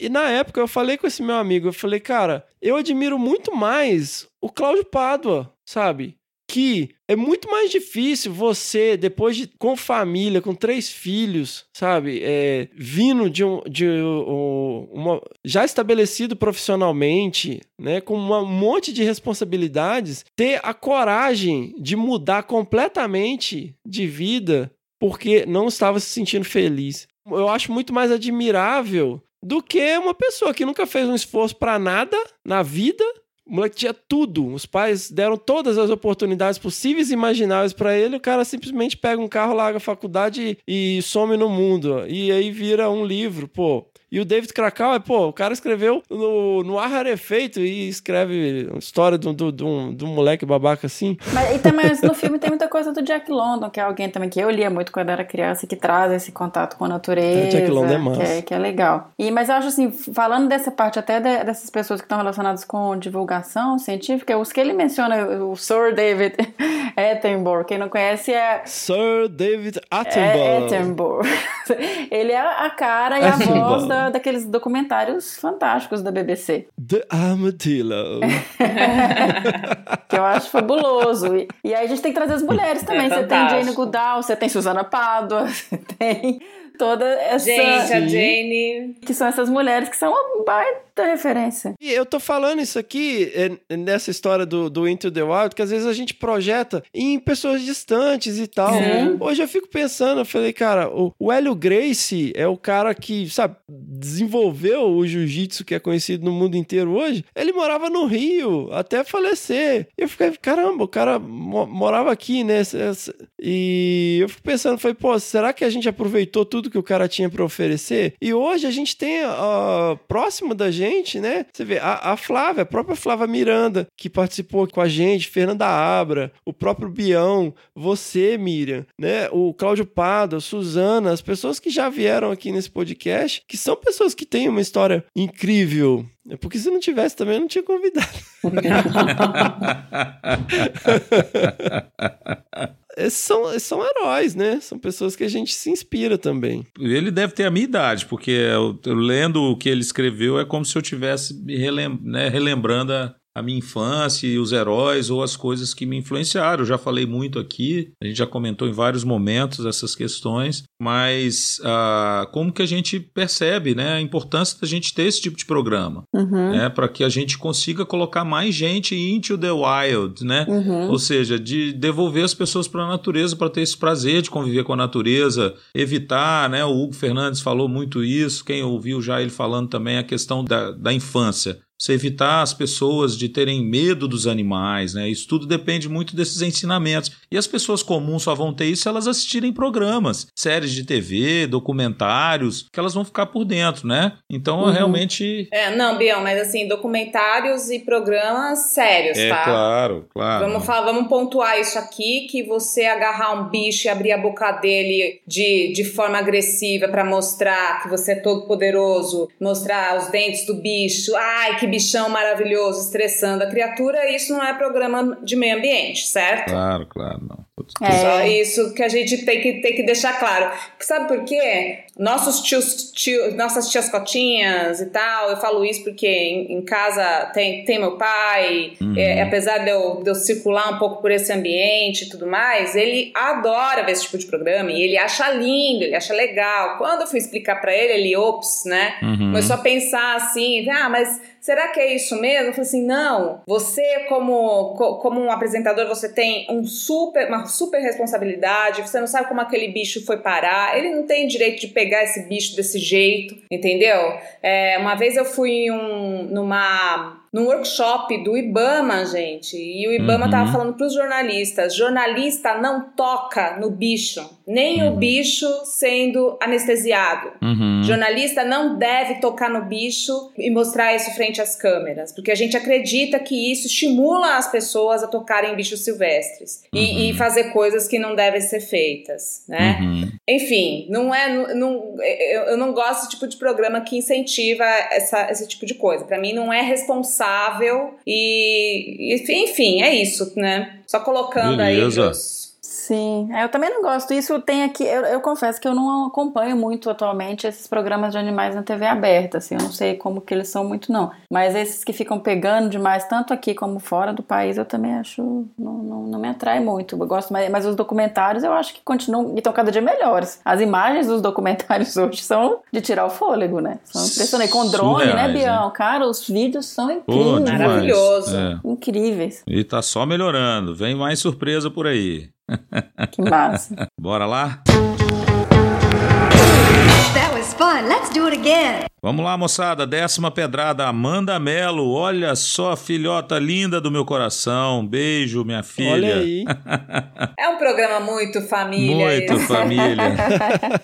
E na época eu falei com esse meu amigo, eu falei, cara, eu admiro muito mais o Cláudio Pádua, sabe? Que é muito mais difícil você, depois de com família, com três filhos, sabe, é, vindo de um, de um, uma, já estabelecido profissionalmente, né, com um monte de responsabilidades, ter a coragem de mudar completamente de vida porque não estava se sentindo feliz. Eu acho muito mais admirável do que uma pessoa que nunca fez um esforço para nada na vida. O moleque tinha tudo. Os pais deram todas as oportunidades possíveis e imagináveis para ele. O cara simplesmente pega um carro, larga a faculdade e, e some no mundo. E aí vira um livro. Pô, e o David Krakauer, pô, o cara escreveu no, no Ar Rarefeito e escreve história de um, de, um, de um moleque babaca assim. Mas e também no filme tem muita coisa do Jack London, que é alguém também que eu lia muito quando era criança, que traz esse contato com a natureza. É, Jack London é massa. Que é, que é legal. E, mas eu acho assim, falando dessa parte até de, dessas pessoas que estão relacionadas com divulgação científica, os que ele menciona, o Sir David Attenborough, quem não conhece é... Sir David Attenborough. É Attenborough. ele é a cara e a voz da daqueles documentários fantásticos da BBC. The Armadillo. que eu acho fabuloso. E, e, aí a gente tem que trazer as mulheres também. É você tem Jane Goodall, você tem Susana Pádua, você tem toda essa. Gente, a Jane. Que são essas mulheres que são uma baita referência. E eu tô falando isso aqui é, nessa história do, do Into the Wild, que às vezes a gente projeta em pessoas distantes e tal. Sim. Hoje eu fico pensando, eu falei, cara, o, o Hélio Gracie é o cara que, sabe, desenvolveu o jiu-jitsu que é conhecido no mundo inteiro hoje. Ele morava no Rio até falecer. Eu fiquei, caramba, o cara morava aqui, né? E eu fico pensando, foi, pô, será que a gente aproveitou tudo tudo que o cara tinha para oferecer. E hoje a gente tem uh, próximo da gente, né? Você vê a, a, Flávia, a própria Flávia Miranda, que participou com a gente, Fernanda Abra, o próprio Bião, você, Miriam, né? O Cláudio Pado, Suzana, as pessoas que já vieram aqui nesse podcast, que são pessoas que têm uma história incrível, é porque se não tivesse também eu não tinha convidado. esses são, são heróis, né? São pessoas que a gente se inspira também. Ele deve ter a minha idade, porque eu, eu lendo o que ele escreveu é como se eu tivesse relem, né, relembrando a, a minha infância e os heróis ou as coisas que me influenciaram. Eu já falei muito aqui, a gente já comentou em vários momentos essas questões, mas ah, como que a gente percebe né, a importância da gente ter esse tipo de programa, uhum. né, para que a gente consiga colocar mais gente into the wild, né? Uhum. Ou seja, de devolver as pessoas para a natureza para ter esse prazer de conviver com a natureza, evitar, né? O Hugo Fernandes falou muito isso, quem ouviu já ele falando também a questão da, da infância Você evitar as pessoas de terem medo dos animais, né? Isso tudo depende muito desses ensinamentos. E as pessoas comuns só vão ter isso se elas assistirem programas, séries de TV, documentários, que elas vão ficar por dentro, né? Então, Uhum. realmente. É, não, Bião, mas assim, documentários e programas sérios, É tá? claro, claro. Vamos, falar, vamos pontuar isso aqui, que você agarrar um bicho e abrir a boca dele de, de forma agressiva pra mostrar que você é todo poderoso, mostrar os dentes do bicho, ai, que bichão maravilhoso, estressando a criatura, isso não é programa de meio ambiente, certo? Claro, claro, não. É. Só isso que a gente tem que, tem que deixar claro. Porque sabe por quê? Nossos tios, tio, nossas tias cotinhas e tal, eu falo isso porque em, em casa tem, tem meu pai, é, apesar de eu, de eu circular um pouco por esse ambiente e tudo mais, ele adora ver esse tipo de programa e ele acha lindo, ele acha legal. Quando eu fui explicar pra ele, ele, ops, né? Uhum. Começou a pensar assim, ah, mas será que é isso mesmo? Eu falei assim, não. Você como, co- como um apresentador, você tem um super, uma super responsabilidade. Você não sabe como aquele bicho foi parar. Ele não tem direito de pegar esse bicho desse jeito, entendeu? É, uma vez eu fui um, numa num workshop do Ibama, gente. E o Ibama Uhum. tava falando pros jornalistas: jornalista não toca no bicho, nem o bicho sendo anestesiado. Uhum. Jornalista não deve tocar no bicho e mostrar isso frente às câmeras, porque a gente acredita que isso estimula as pessoas a tocarem bichos silvestres e, e fazer coisas que não devem ser feitas, né? Uhum. Enfim, não é, não, eu não gosto desse tipo de programa que incentiva essa, esse tipo de coisa. Pra mim, não é responsável e, e, enfim, é isso, né? Só colocando Beleza. aí pros, Sim, é, eu também não gosto. Isso tem aqui. Eu, eu confesso que eu não acompanho muito atualmente esses programas de animais na TV aberta. Assim, eu não sei como que eles são muito, não. Mas esses que ficam pegando demais, tanto aqui como fora do país, eu também acho. Não, não, não me atrai muito. Eu gosto mais. Mas os documentários eu acho que continuam. E estão cada dia melhores. As imagens dos documentários hoje são de tirar o fôlego, né? São impressionantes. Com drone, né, Surreais, Bião? Cara, os vídeos são Pô, incríveis. demais. Maravilhoso. É. Incríveis. E tá só melhorando. Vem mais surpresa por aí. Que massa. Bora lá? That was fun. Let's do it again. Vamos lá, moçada. Décima pedrada, Amanda Melo. Olha só, filhota linda do meu coração. Beijo, minha filha. Olha aí. É um programa muito família. Muito esse. família.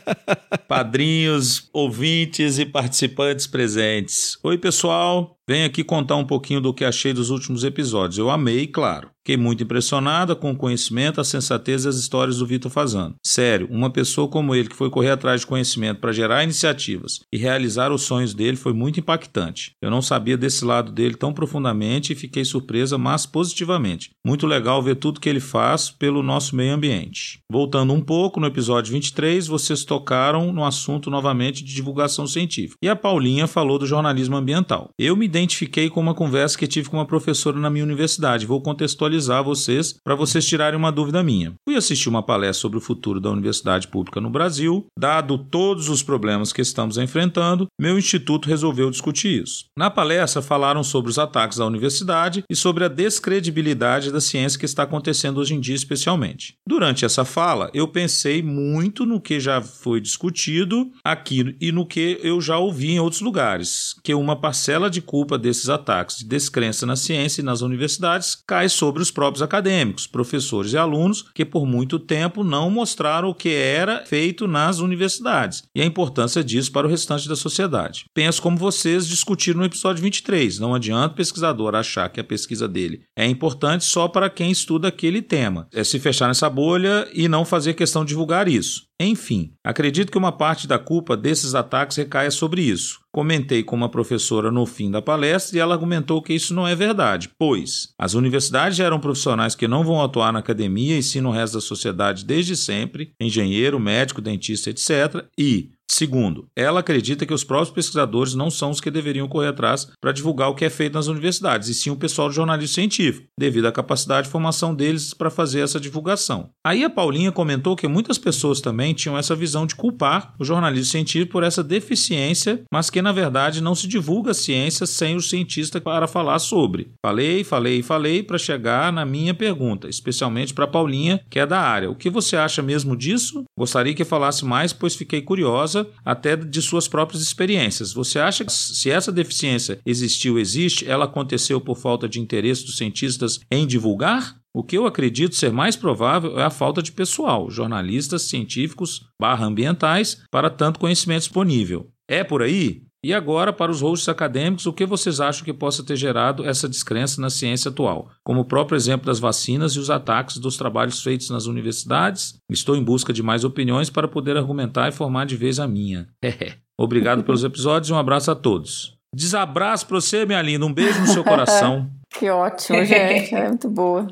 Padrinhos, ouvintes e participantes presentes. Oi, pessoal. Venho aqui contar um pouquinho do que achei dos últimos episódios. Eu amei, claro. Fiquei muito impressionada com o conhecimento, a sensatez e as histórias do Vitor Fazano. Sério, uma pessoa como ele que foi correr atrás de conhecimento para gerar iniciativas e realizar os sonhos dele foi muito impactante. Eu não sabia desse lado dele tão profundamente e fiquei surpresa, mas positivamente. Muito legal ver tudo que ele faz pelo nosso meio ambiente. Voltando um pouco, no episódio 23, vocês tocaram no assunto novamente de divulgação científica. E a Paulinha falou do jornalismo ambiental. Eu me identifiquei com uma conversa que tive com uma professora na minha universidade. Vou contextualizar vocês para vocês tirarem uma dúvida minha. Fui assistir uma palestra sobre o futuro da universidade pública no Brasil. Dado todos os problemas que estamos enfrentando, meu instituto resolveu discutir isso. Na palestra, falaram sobre os ataques à universidade e sobre a descredibilidade da ciência que está acontecendo hoje em dia, especialmente. Durante essa fala, eu pensei muito no que já foi discutido aqui e no que eu já ouvi em outros lugares, que uma parcela de culpa desses ataques de descrença na ciência e nas universidades cai sobre os próprios acadêmicos, professores e alunos que por muito tempo não mostraram o que era feito nas universidades e a importância disso para o restante da sociedade. Penso como vocês discutiram no episódio 23, não adianta o pesquisador achar que a pesquisa dele é importante só para quem estuda aquele tema. É se fechar nessa bolha e não fazer questão de divulgar isso. Enfim, acredito que uma parte da culpa desses ataques recaia sobre isso. Comentei com uma professora no fim da palestra e ela argumentou que isso não é verdade, pois as universidades geram profissionais que não vão atuar na academia e sim no resto da sociedade desde sempre, engenheiro, médico, dentista, etc. E Segundo, ela acredita que os próprios pesquisadores não são os que deveriam correr atrás para divulgar o que é feito nas universidades, e sim o pessoal do jornalismo científico, devido à capacidade de formação deles para fazer essa divulgação. Aí a Paulinha comentou que muitas pessoas também tinham essa visão de culpar o jornalismo científico por essa deficiência, mas que na verdade não se divulga a ciência sem o cientista para falar sobre. Falei, falei, falei para chegar na minha pergunta, especialmente para Paulinha, que é da área. O que você acha mesmo disso? Gostaria que falasse mais, pois fiquei curiosa até de suas próprias experiências. Você acha que se essa deficiência existiu, existe, ela aconteceu por falta de interesse dos cientistas em divulgar? O que eu acredito ser mais provável é a falta de pessoal, jornalistas, científicos, barra ambientais, para tanto conhecimento disponível. É por aí? E agora, para os hosts acadêmicos, o que vocês acham que possa ter gerado essa descrença na ciência atual? Como o próprio exemplo das vacinas e os ataques dos trabalhos feitos nas universidades? Estou em busca de mais opiniões para poder argumentar e formar de vez a minha. Obrigado pelos episódios e um abraço a todos. Desabraço para você, minha linda. Um beijo no seu coração. que ótimo, gente. É muito boa.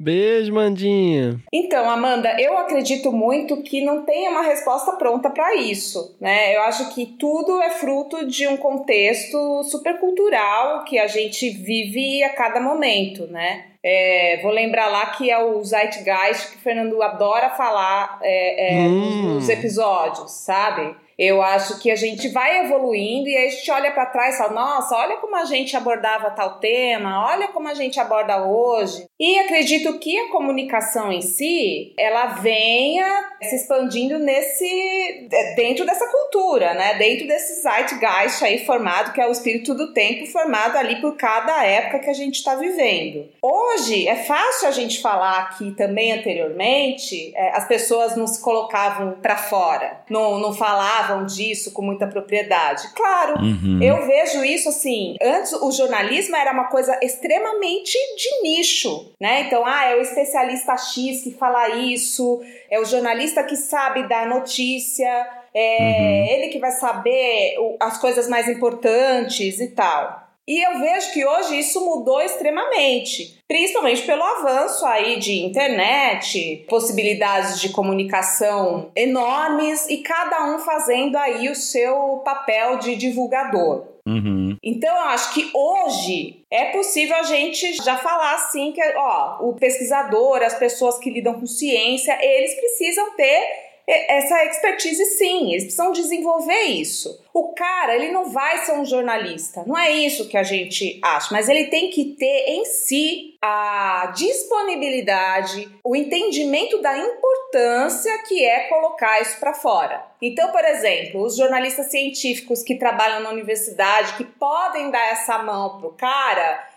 Beijo, Mandinha. Então, Amanda, eu acredito muito que não tenha uma resposta pronta para isso, né? Eu acho que tudo é fruto de um contexto supercultural que a gente vive a cada momento, né? É, vou lembrar lá que é o Zeitgeist que o Fernando adora falar é, é, hum. nos episódios, sabe? Eu acho que a gente vai evoluindo e aí a gente olha para trás e fala: nossa, olha como a gente abordava tal tema, olha como a gente aborda hoje. E acredito que a comunicação em si, ela venha se expandindo nesse dentro dessa cultura, né? Dentro desse zeitgeist aí formado, que é o espírito do tempo formado ali por cada época que a gente está vivendo. Hoje é fácil a gente falar aqui também anteriormente, é, as pessoas não se colocavam para fora, não, não falavam falavam disso com muita propriedade. Claro, uhum. eu vejo isso assim. Antes o jornalismo era uma coisa extremamente de nicho, né? Então, ah, é o especialista X que fala isso, é o jornalista que sabe dar notícia, é uhum. ele que vai saber as coisas mais importantes e tal. E eu vejo que hoje isso mudou extremamente, principalmente pelo avanço aí de internet, possibilidades de comunicação enormes e cada um fazendo aí o seu papel de divulgador. Uhum. Então, eu acho que hoje é possível a gente já falar assim que, ó, o pesquisador, as pessoas que lidam com ciência, eles precisam ter essa expertise sim, eles precisam desenvolver isso. O cara, ele não vai ser um jornalista, não é isso que a gente acha, mas ele tem que ter em si a disponibilidade, o entendimento da importância que é colocar isso para fora. Então, por exemplo, os jornalistas científicos que trabalham na universidade, que podem dar essa mão pro cara,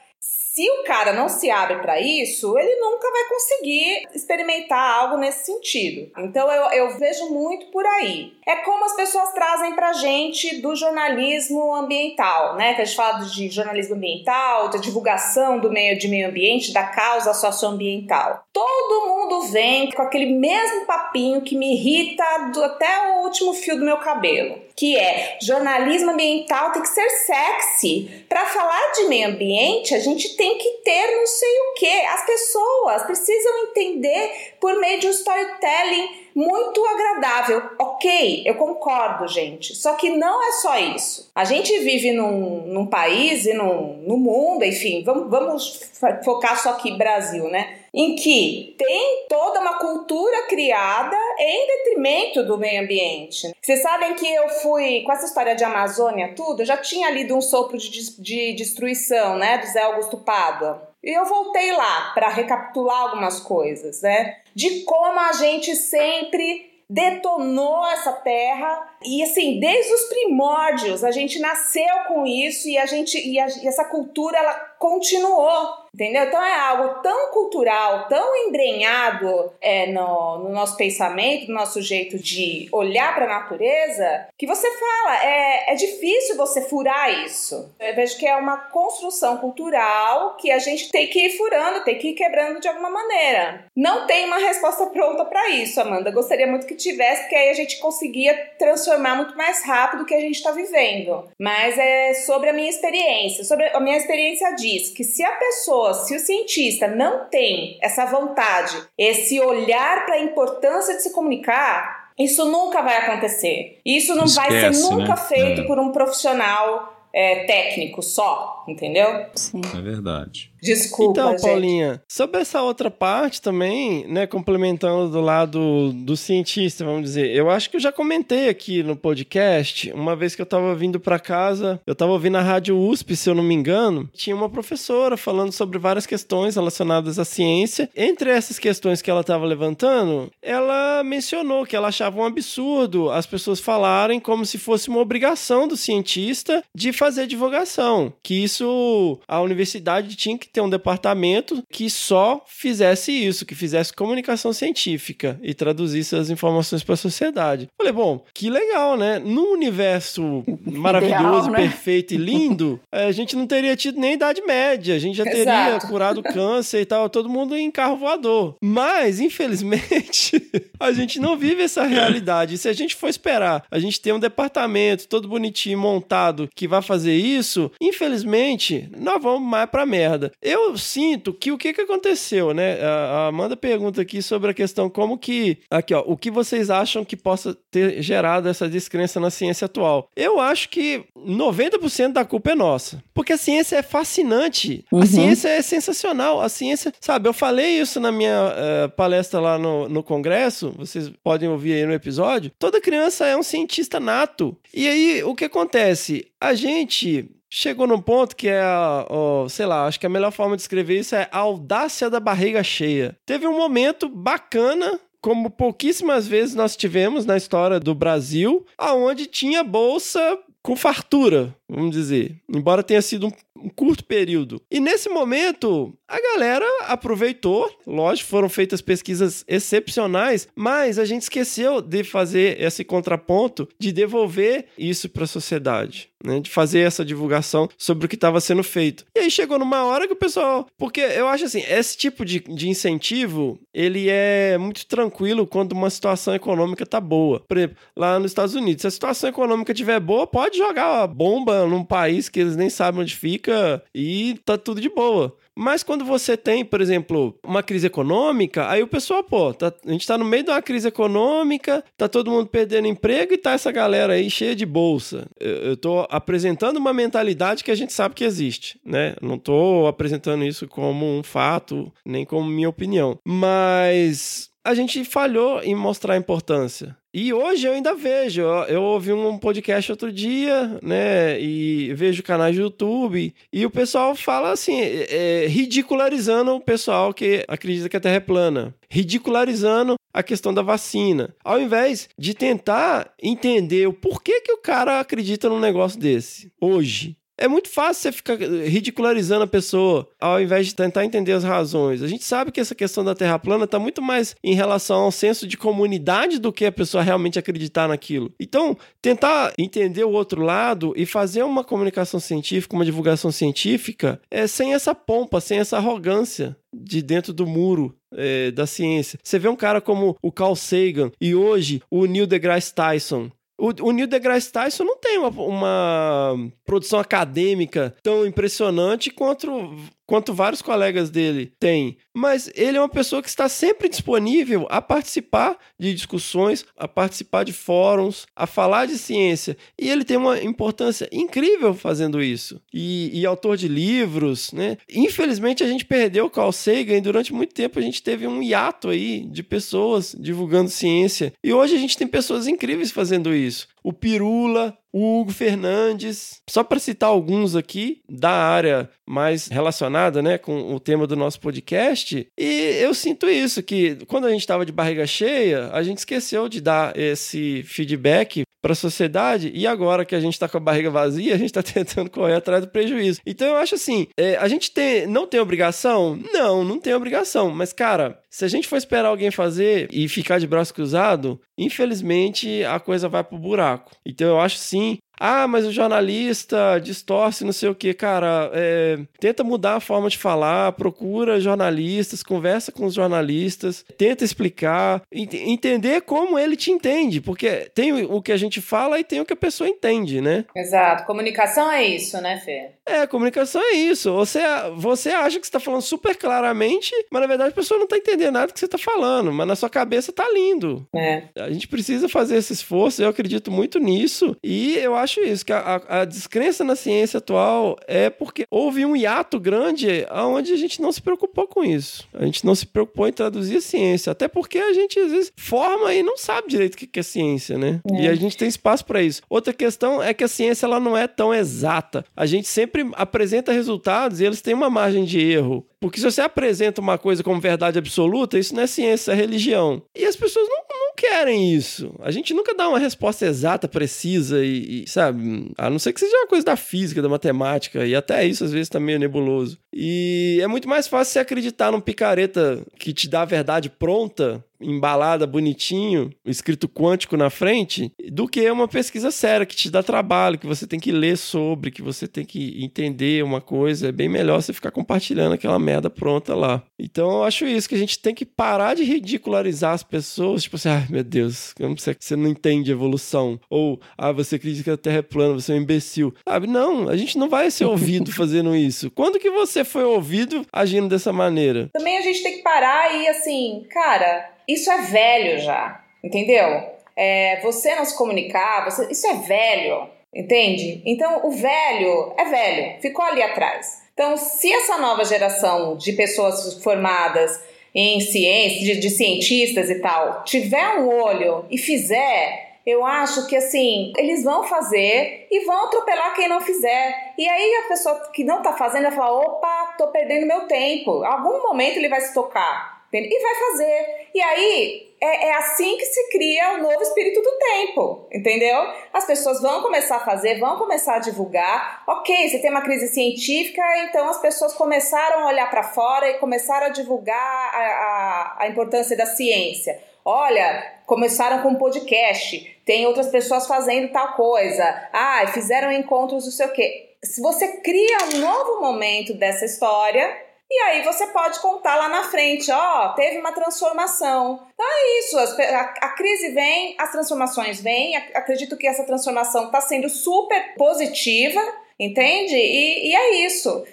se o cara não se abre para isso, ele nunca vai conseguir experimentar algo nesse sentido. Então eu, eu vejo muito por aí. É como as pessoas trazem pra gente do jornalismo ambiental, né? Que a gente fala de jornalismo ambiental, da divulgação do meio de meio ambiente, da causa socioambiental. Todo mundo vem com aquele mesmo papinho que me irrita do, até o último fio do meu cabelo que é jornalismo ambiental tem que ser sexy. Para falar de meio ambiente, a gente tem que ter não sei o que. As pessoas precisam entender por meio de um storytelling muito agradável. Ok, eu concordo, gente. Só que não é só isso. A gente vive num, num país e num, no mundo, enfim, vamos, vamos focar só aqui Brasil, né? Em que tem toda uma cultura criada em detrimento do meio ambiente. Vocês sabem que eu fui, com essa história de Amazônia, tudo, eu já tinha lido um sopro de, de destruição, né, do Zé Augusto Pádua. E eu voltei lá para recapitular algumas coisas, né? De como a gente sempre detonou essa terra e assim desde os primórdios a gente nasceu com isso e a gente e, a, e essa cultura ela continuou Entendeu? Então é algo tão cultural, tão embrenhado é, no, no nosso pensamento, no nosso jeito de olhar para a natureza, que você fala, é, é difícil você furar isso. Eu vejo que é uma construção cultural que a gente tem que ir furando, tem que ir quebrando de alguma maneira. Não tem uma resposta pronta para isso, Amanda. Gostaria muito que tivesse, porque aí a gente conseguia transformar muito mais rápido o que a gente está vivendo. Mas é sobre a minha experiência. Sobre a minha experiência diz que se a pessoa se o cientista não tem essa vontade, esse olhar para a importância de se comunicar, isso nunca vai acontecer. Isso não Esquece, vai ser nunca né? feito é. por um profissional é, técnico só, entendeu? Sim. É verdade. Desculpa, Então, gente. Paulinha, sobre essa outra parte também, né, complementando do lado do cientista, vamos dizer, eu acho que eu já comentei aqui no podcast, uma vez que eu tava vindo pra casa, eu tava ouvindo a Rádio USP, se eu não me engano, tinha uma professora falando sobre várias questões relacionadas à ciência. Entre essas questões que ela tava levantando, ela mencionou que ela achava um absurdo as pessoas falarem como se fosse uma obrigação do cientista de fazer divulgação, que isso a universidade tinha que ter um departamento que só fizesse isso, que fizesse comunicação científica e traduzisse as informações para a sociedade. Falei, bom, que legal, né? Num universo maravilhoso, Ideal, né? perfeito e lindo, eh, a gente não teria tido nem idade média, a gente já teria Exato. curado câncer e tal, todo mundo em carro voador. Mas, infelizmente, a gente não vive essa realidade. Se a gente for esperar a gente ter um departamento todo bonitinho montado que vai fazer isso, infelizmente, nós vamos mais pra merda. Eu sinto que o que que aconteceu, né? A Amanda pergunta aqui sobre a questão como que, aqui ó, o que vocês acham que possa ter gerado essa descrença na ciência atual? Eu acho que 90% da culpa é nossa. Porque a ciência é fascinante. A ciência é sensacional. A ciência, sabe, eu falei isso na minha eh, palestra lá no, no congresso, vocês podem ouvir aí no episódio. Toda criança é um cientista nato. E aí, o que acontece? A gente chegou num ponto que é, ó, sei lá, acho que a melhor forma de escrever isso é a audácia da barriga cheia. Teve um momento bacana como pouquíssimas vezes nós tivemos na história do Brasil, aonde tinha bolsa com fartura, vamos dizer, embora tenha sido um, um curto período. E nesse momento, a galera aproveitou, lógico, foram feitas pesquisas excepcionais, mas a gente esqueceu de fazer esse contraponto, de devolver isso para a sociedade. Né, de fazer essa divulgação sobre o que estava sendo feito. E aí chegou numa hora que o pessoal. Porque eu acho assim, esse tipo de, de incentivo ele é muito tranquilo quando uma situação econômica tá boa. Por exemplo, lá nos Estados Unidos, se a situação econômica estiver boa, pode jogar a bomba num país que eles nem sabem onde fica e tá tudo de boa. Mas quando você tem, por exemplo, uma crise econômica, aí o pessoal, pô, tá- a gente tá no meio de uma crise econômica, tá todo mundo perdendo emprego e tá essa galera aí cheia de bolsa. Eu, eu tô apresentando uma mentalidade que a gente sabe que existe, né? Não tô apresentando isso como um fato, nem como minha opinião. Mas a gente falhou em mostrar a importância. E hoje eu ainda vejo. Eu, ouvi um podcast outro dia, né? E vejo canais de YouTube. E o pessoal fala assim, é, é, ridicularizando o pessoal que acredita que a Terra é plana. Ridicularizando a questão da vacina. Ao invés de tentar entender o porquê que o cara acredita num negócio desse hoje. É muito fácil você ficar ridicularizando a pessoa ao invés de tentar entender as razões. A gente sabe que essa questão da Terra plana está muito mais em relação ao senso de comunidade do que a pessoa realmente acreditar naquilo. Então, tentar entender o outro lado e fazer uma comunicação científica, uma divulgação científica, é sem essa pompa, sem essa arrogância de dentro do muro é, da ciência. Você vê um cara como o Carl Sagan e hoje o Neil deGrasse Tyson. O, o Neil deGrasse Tyson não tem uma, uma produção acadêmica tão impressionante quanto, quanto vários colegas dele têm. Mas ele é uma pessoa que está sempre disponível a participar de discussões, a participar de fóruns, a falar de ciência. E ele tem uma importância incrível fazendo isso. E, e autor de livros, né? Infelizmente a gente perdeu o Carl Sagan e durante muito tempo a gente teve um hiato aí de pessoas divulgando ciência. E hoje a gente tem pessoas incríveis fazendo isso. O Pirula, o Hugo Fernandes, só para citar alguns aqui da área mais relacionada, né, com o tema do nosso podcast. E eu sinto isso que quando a gente estava de barriga cheia, a gente esqueceu de dar esse feedback para a sociedade e agora que a gente está com a barriga vazia, a gente está tentando correr atrás do prejuízo. Então eu acho assim, é, a gente tem, não tem obrigação? Não, não tem obrigação. Mas cara, se a gente for esperar alguém fazer e ficar de braço cruzado, infelizmente a coisa vai pro buraco. Então eu acho sim. Ah, mas o jornalista distorce, não sei o que, cara. é, tenta mudar a forma de falar, procura jornalistas, conversa com os jornalistas, tenta explicar, ent- entender como ele te entende, porque tem o que a gente fala e tem o que a pessoa entende, né? Exato. Comunicação é isso, né, Fê? É, comunicação é isso. Você, você acha que está falando super claramente, mas na verdade a pessoa não está entendendo entender nada do que você tá falando, mas na sua cabeça tá lindo. É. A gente precisa fazer esse esforço, eu acredito muito nisso, e eu acho isso, que a, a- descrença na ciência atual é porque houve um hiato grande onde a gente não se preocupou com isso. A gente não se preocupou em traduzir a ciência, até porque a gente às vezes forma e não sabe direito o que que é ciência, né? E a gente tem espaço para isso. Outra questão é que a ciência ela não é tão exata. A gente sempre apresenta resultados e eles têm uma margem de erro. Porque se você apresenta uma coisa como verdade absoluta, isso não é ciência, é religião. E as pessoas não, não querem isso. A gente nunca dá uma resposta exata, precisa e, e, sabe? A não ser que seja uma coisa da física, da matemática, e até isso às vezes tá meio nebuloso. E é muito mais fácil você acreditar num picareta que te dá a verdade pronta, embalada, bonitinho, escrito quântico na frente, do que uma pesquisa séria que te dá trabalho, que você tem que ler sobre, que você tem que entender uma coisa. É bem melhor você ficar compartilhando aquela merda pronta lá. Então eu acho isso, que a gente tem que parar de ridicularizar as pessoas, tipo assim, ai meu Deus, você não entende evolução. Ou, ah, você acredita que a Terra é plana, você é um imbecil. Sabe, não, a gente não vai ser ouvido fazendo isso. Quando que você foi ouvido agindo dessa maneira? Também a gente tem que parar e assim, cara, isso é velho já, entendeu? É, você não se comunicar, você, isso é velho, entende? Então o velho é velho, ficou ali atrás. Então, se essa nova geração de pessoas formadas em ciência, de, de cientistas e tal, tiver um olho e fizer, eu acho que assim, eles vão fazer e vão atropelar quem não fizer. E aí a pessoa que não tá fazendo vai falar: opa, tô perdendo meu tempo. Em algum momento ele vai se tocar. E vai fazer. E aí é, é assim que se cria o novo espírito do tempo, entendeu? As pessoas vão começar a fazer, vão começar a divulgar. Ok, você tem uma crise científica, então as pessoas começaram a olhar para fora e começaram a divulgar a, a, a importância da ciência. Olha, começaram com podcast, tem outras pessoas fazendo tal coisa. Ah, fizeram encontros, não sei o quê. Se você cria um novo momento dessa história, e aí você pode contar lá na frente, ó, teve uma transformação. Então é isso, a, a crise vem, as transformações vêm, ac- acredito que essa transformação está sendo super positiva, entende? E, e é isso.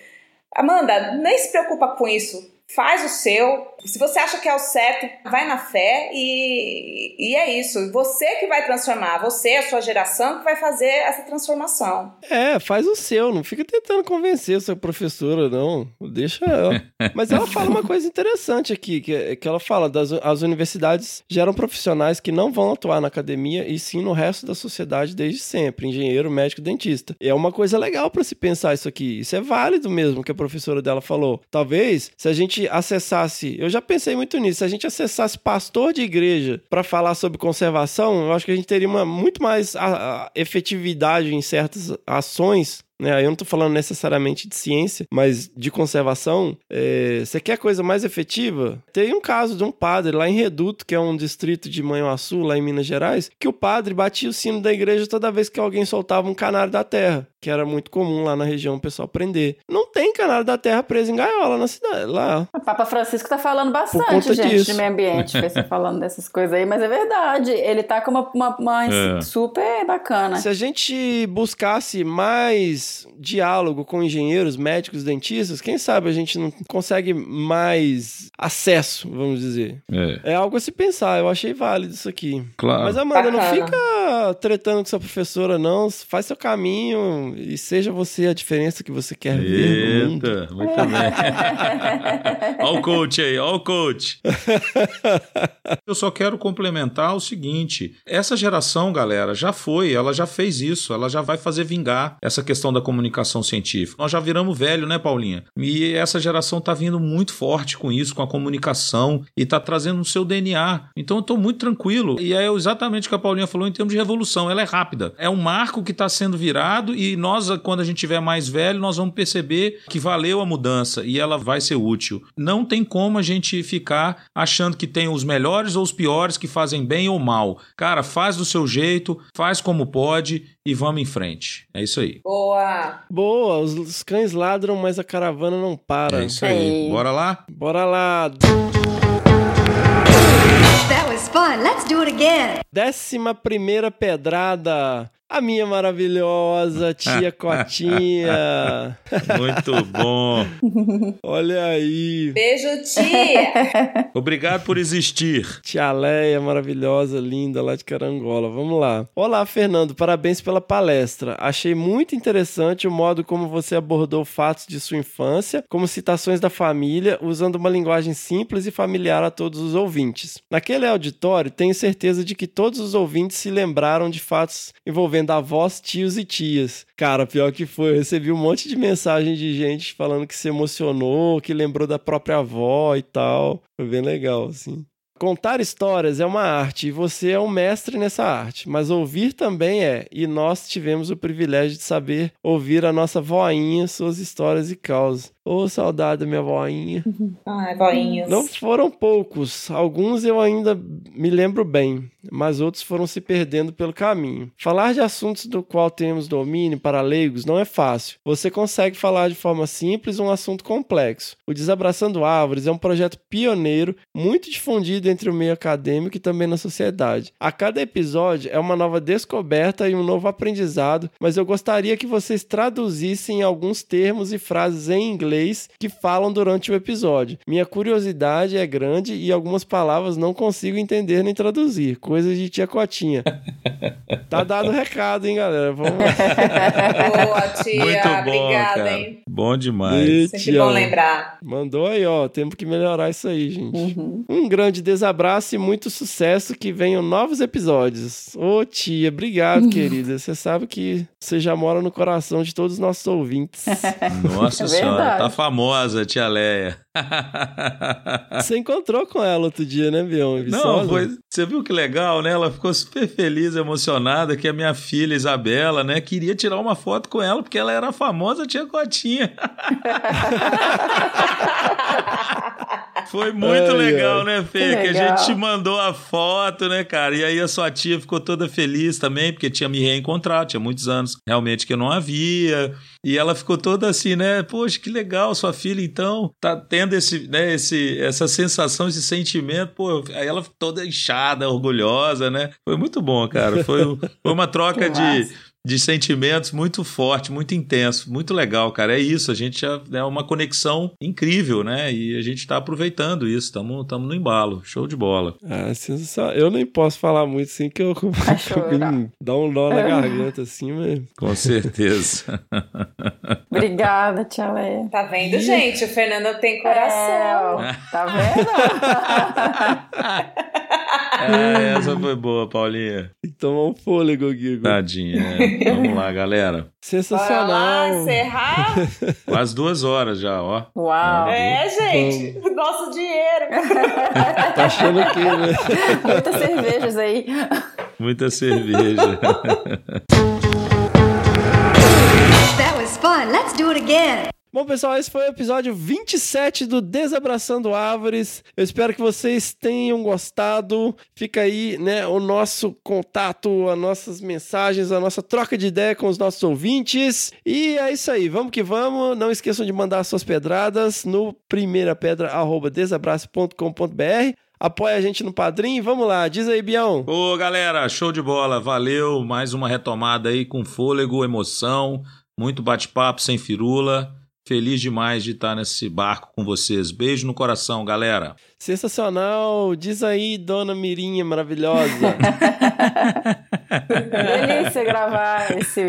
Amanda, nem se preocupa com isso. Faz o seu. Se você acha que é o certo, vai na fé e, e é isso. Você que vai transformar, você, a sua geração, que vai fazer essa transformação. É, faz o seu, não fica tentando convencer sua professora, não. Deixa ela. Mas ela fala uma coisa interessante aqui, que, é- que ela fala das as universidades geram profissionais que não vão atuar na academia e sim no resto da sociedade desde sempre, engenheiro, médico, dentista. É uma coisa legal para se pensar isso aqui. Isso é válido mesmo que a professora dela falou. Talvez se a gente acessasse, eu já pensei muito nisso, se a gente acessasse pastor de igreja para falar sobre conservação, eu acho que a gente teria uma muito mais a- a efetividade em certas ações né? Eu não tô falando necessariamente de ciência, mas de conservação. É, Você quer coisa mais efetiva? Tem um caso de um padre lá em Reduto, que é um distrito de Manhuaçu, lá em Minas Gerais, que o padre batia o sino da igreja toda vez que alguém soltava um canário da terra, que era muito comum lá na região o pessoal prender. Não tem canário da terra preso em gaiola na cidade, lá. O Papa Francisco tá falando bastante, gente, disso. de meio ambiente, você falando dessas coisas aí, mas é verdade. Ele tá com uma, uma, uma É. super bacana. Se a gente buscasse mais diálogo com engenheiros, médicos, dentistas, quem sabe a gente não consegue mais acesso, vamos dizer. É, É algo a se pensar, eu achei válido isso aqui. claro. Mas, Amanda, não Bacana. fica tretando com sua professora, não. Faz seu caminho e seja você a diferença que você quer ver no mundo. Eita, muito bem. Olha o coach aí, olha o coach. Eu só quero complementar o seguinte: essa geração, galera, já foi, ela já fez isso, ela já vai fazer vingar essa questão da comunicação científica. Nós já viramos velho, né, Paulinha? E essa geração tá vindo muito forte com isso, com a comunicação, e tá trazendo no seu DNA. Então eu tô muito tranquilo. E é exatamente o que a Paulinha falou em termos de revolução. Ela é rápida. É um marco que está sendo virado, e nós, quando a gente tiver mais velho, nós vamos perceber que valeu a mudança e ela vai ser útil. Não tem como a gente ficar achando que tem os melhores ou os piores que fazem bem ou mal. Cara, faz do seu jeito, faz como pode e vamos em frente. É isso aí. Boa! Boa, os, os cães ladram, mas a caravana não para. É isso aí. Ei. Bora lá? Bora lá. That was fun. Let's do it again. Décima primeira pedrada. A minha maravilhosa tia Cotinha. Muito bom. Olha aí. Beijo, tia! Obrigado por existir. Tia Leia, maravilhosa, linda, lá de Carangola. Vamos lá. Olá, Fernando. Parabéns pela palestra. Achei muito interessante o modo como você abordou fatos de sua infância, como citações da família, usando uma linguagem simples e familiar a todos os ouvintes. Naquele auditório, tenho certeza de que todos os ouvintes se lembraram de fatos envolvendo avós, tios e tias. Cara, pior que foi, eu recebi um monte de mensagem de gente falando que se emocionou, que lembrou da própria avó e tal. Foi bem legal, assim. Contar histórias é uma arte e você é um mestre nessa arte, mas ouvir também é, e nós tivemos o privilégio de saber ouvir a nossa voinha, suas histórias e causas. Ô, oh, saudade da minha voinha. Ai, voinhas. Não foram poucos, alguns eu ainda me lembro bem, mas outros foram se perdendo pelo caminho. Falar de assuntos do qual temos domínio para leigos não é fácil. Você consegue falar de forma simples um assunto complexo. O Desabraçando Árvores é um projeto pioneiro, muito difundido entre o meio acadêmico e também na sociedade. A cada episódio é uma nova descoberta e um novo aprendizado, mas eu gostaria que vocês traduzissem alguns termos e frases em inglês que falam durante o episódio. Minha curiosidade é grande e algumas palavras não consigo entender nem traduzir. Coisas de tia Cotinha. tá dado o recado, hein, galera? Vamos Boa, tia. Muito bom, Obrigada, cara. hein? Bom demais. E, Sempre tia, bom lembrar. Mandou aí, ó. Temos que melhorar isso aí, gente. Um grande desabraço e muito sucesso. Que venham novos episódios. Ô, tia, obrigado, querida. Você sabe que você já mora no coração de todos os nossos ouvintes. Nossa É senhora, verdade. tá famosa, tia Leia. Você encontrou com ela outro dia, né, Bion? Não, foi, você viu que legal, né? Ela ficou super feliz, emocionada que a minha filha Isabela, né, queria tirar uma foto com ela porque ela era a famosa tia Cotinha. Foi muito Ai, legal, ai. né, Fê? Que Que, a gente te mandou a foto, né, cara? E aí a sua tia ficou toda feliz também, porque tinha me reencontrado, tinha muitos anos realmente que eu não havia. E ela ficou toda assim, né? Poxa, que legal, sua filha então tá tendo esse, né, esse, essa sensação, esse sentimento. Pô, aí ela ficou toda inchada, orgulhosa, né? Foi muito bom, cara. Foi, foi uma troca de, massa. De sentimentos muito forte, muito intenso, muito legal, cara. É isso, a gente já é uma conexão incrível, né? E a gente tá aproveitando isso, estamos no embalo. Show de bola. Ah, sensacional. Eu nem posso falar muito assim, que eu dá um nó na garganta assim, mas. Com certeza. Obrigada, tia Leia. Tá vendo, gente? O Fernando tem coração. É, tá vendo? É, essa foi boa, Paulinha. Tem que tomar um fôlego, Guigo. Tadinha. é. Vamos lá, galera. Bora lá, Sensacional. encerrar? Quase duas horas já, ó. Uau. É, gente. Nosso dinheiro. Tá achando o quê, né? Muitas cervejas aí. Muita cerveja. That was fun. Let's do it again. Bom, pessoal, esse foi o episódio 27 do Desabraçando Árvores. Eu espero que vocês tenham gostado. Fica aí, né, o nosso contato, as nossas mensagens, a nossa troca de ideia com os nossos ouvintes. E é isso aí, vamos que vamos. Não esqueçam de mandar suas pedradas no primeirapedra@desabrace.com.br. Apoia a gente no Padrim. Vamos lá, diz aí, Bião. Ô, galera, show de bola. Valeu. Mais uma retomada aí com fôlego, emoção, muito bate-papo sem firula. Feliz demais de estar nesse barco com vocês. Beijo no coração, galera. Sensacional. Diz aí, dona Mirinha maravilhosa. Delícia gravar esse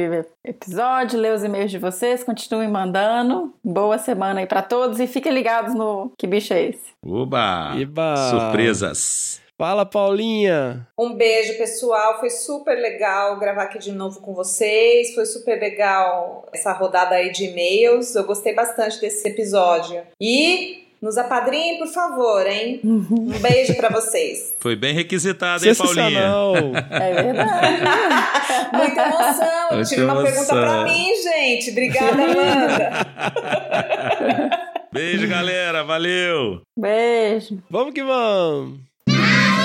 episódio, ler os e-mails de vocês. Continuem mandando. Boa semana aí pra todos e fiquem ligados no Que Bicho é Esse? Oba! Eba. Surpresas. Fala, Paulinha. Um beijo, pessoal. Foi super legal gravar aqui de novo com vocês. Foi super legal essa rodada aí de e-mails. Eu gostei bastante desse episódio. E nos apadrinhem, por favor, hein? Um beijo pra vocês. Foi bem requisitado, hein, Paulinha? É verdade. Muita emoção. Eu Muita tive uma pergunta emoção. pra mim, gente. Obrigada, Amanda. Beijo, galera. Valeu. Beijo. Vamos que vamos.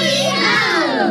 Tony O!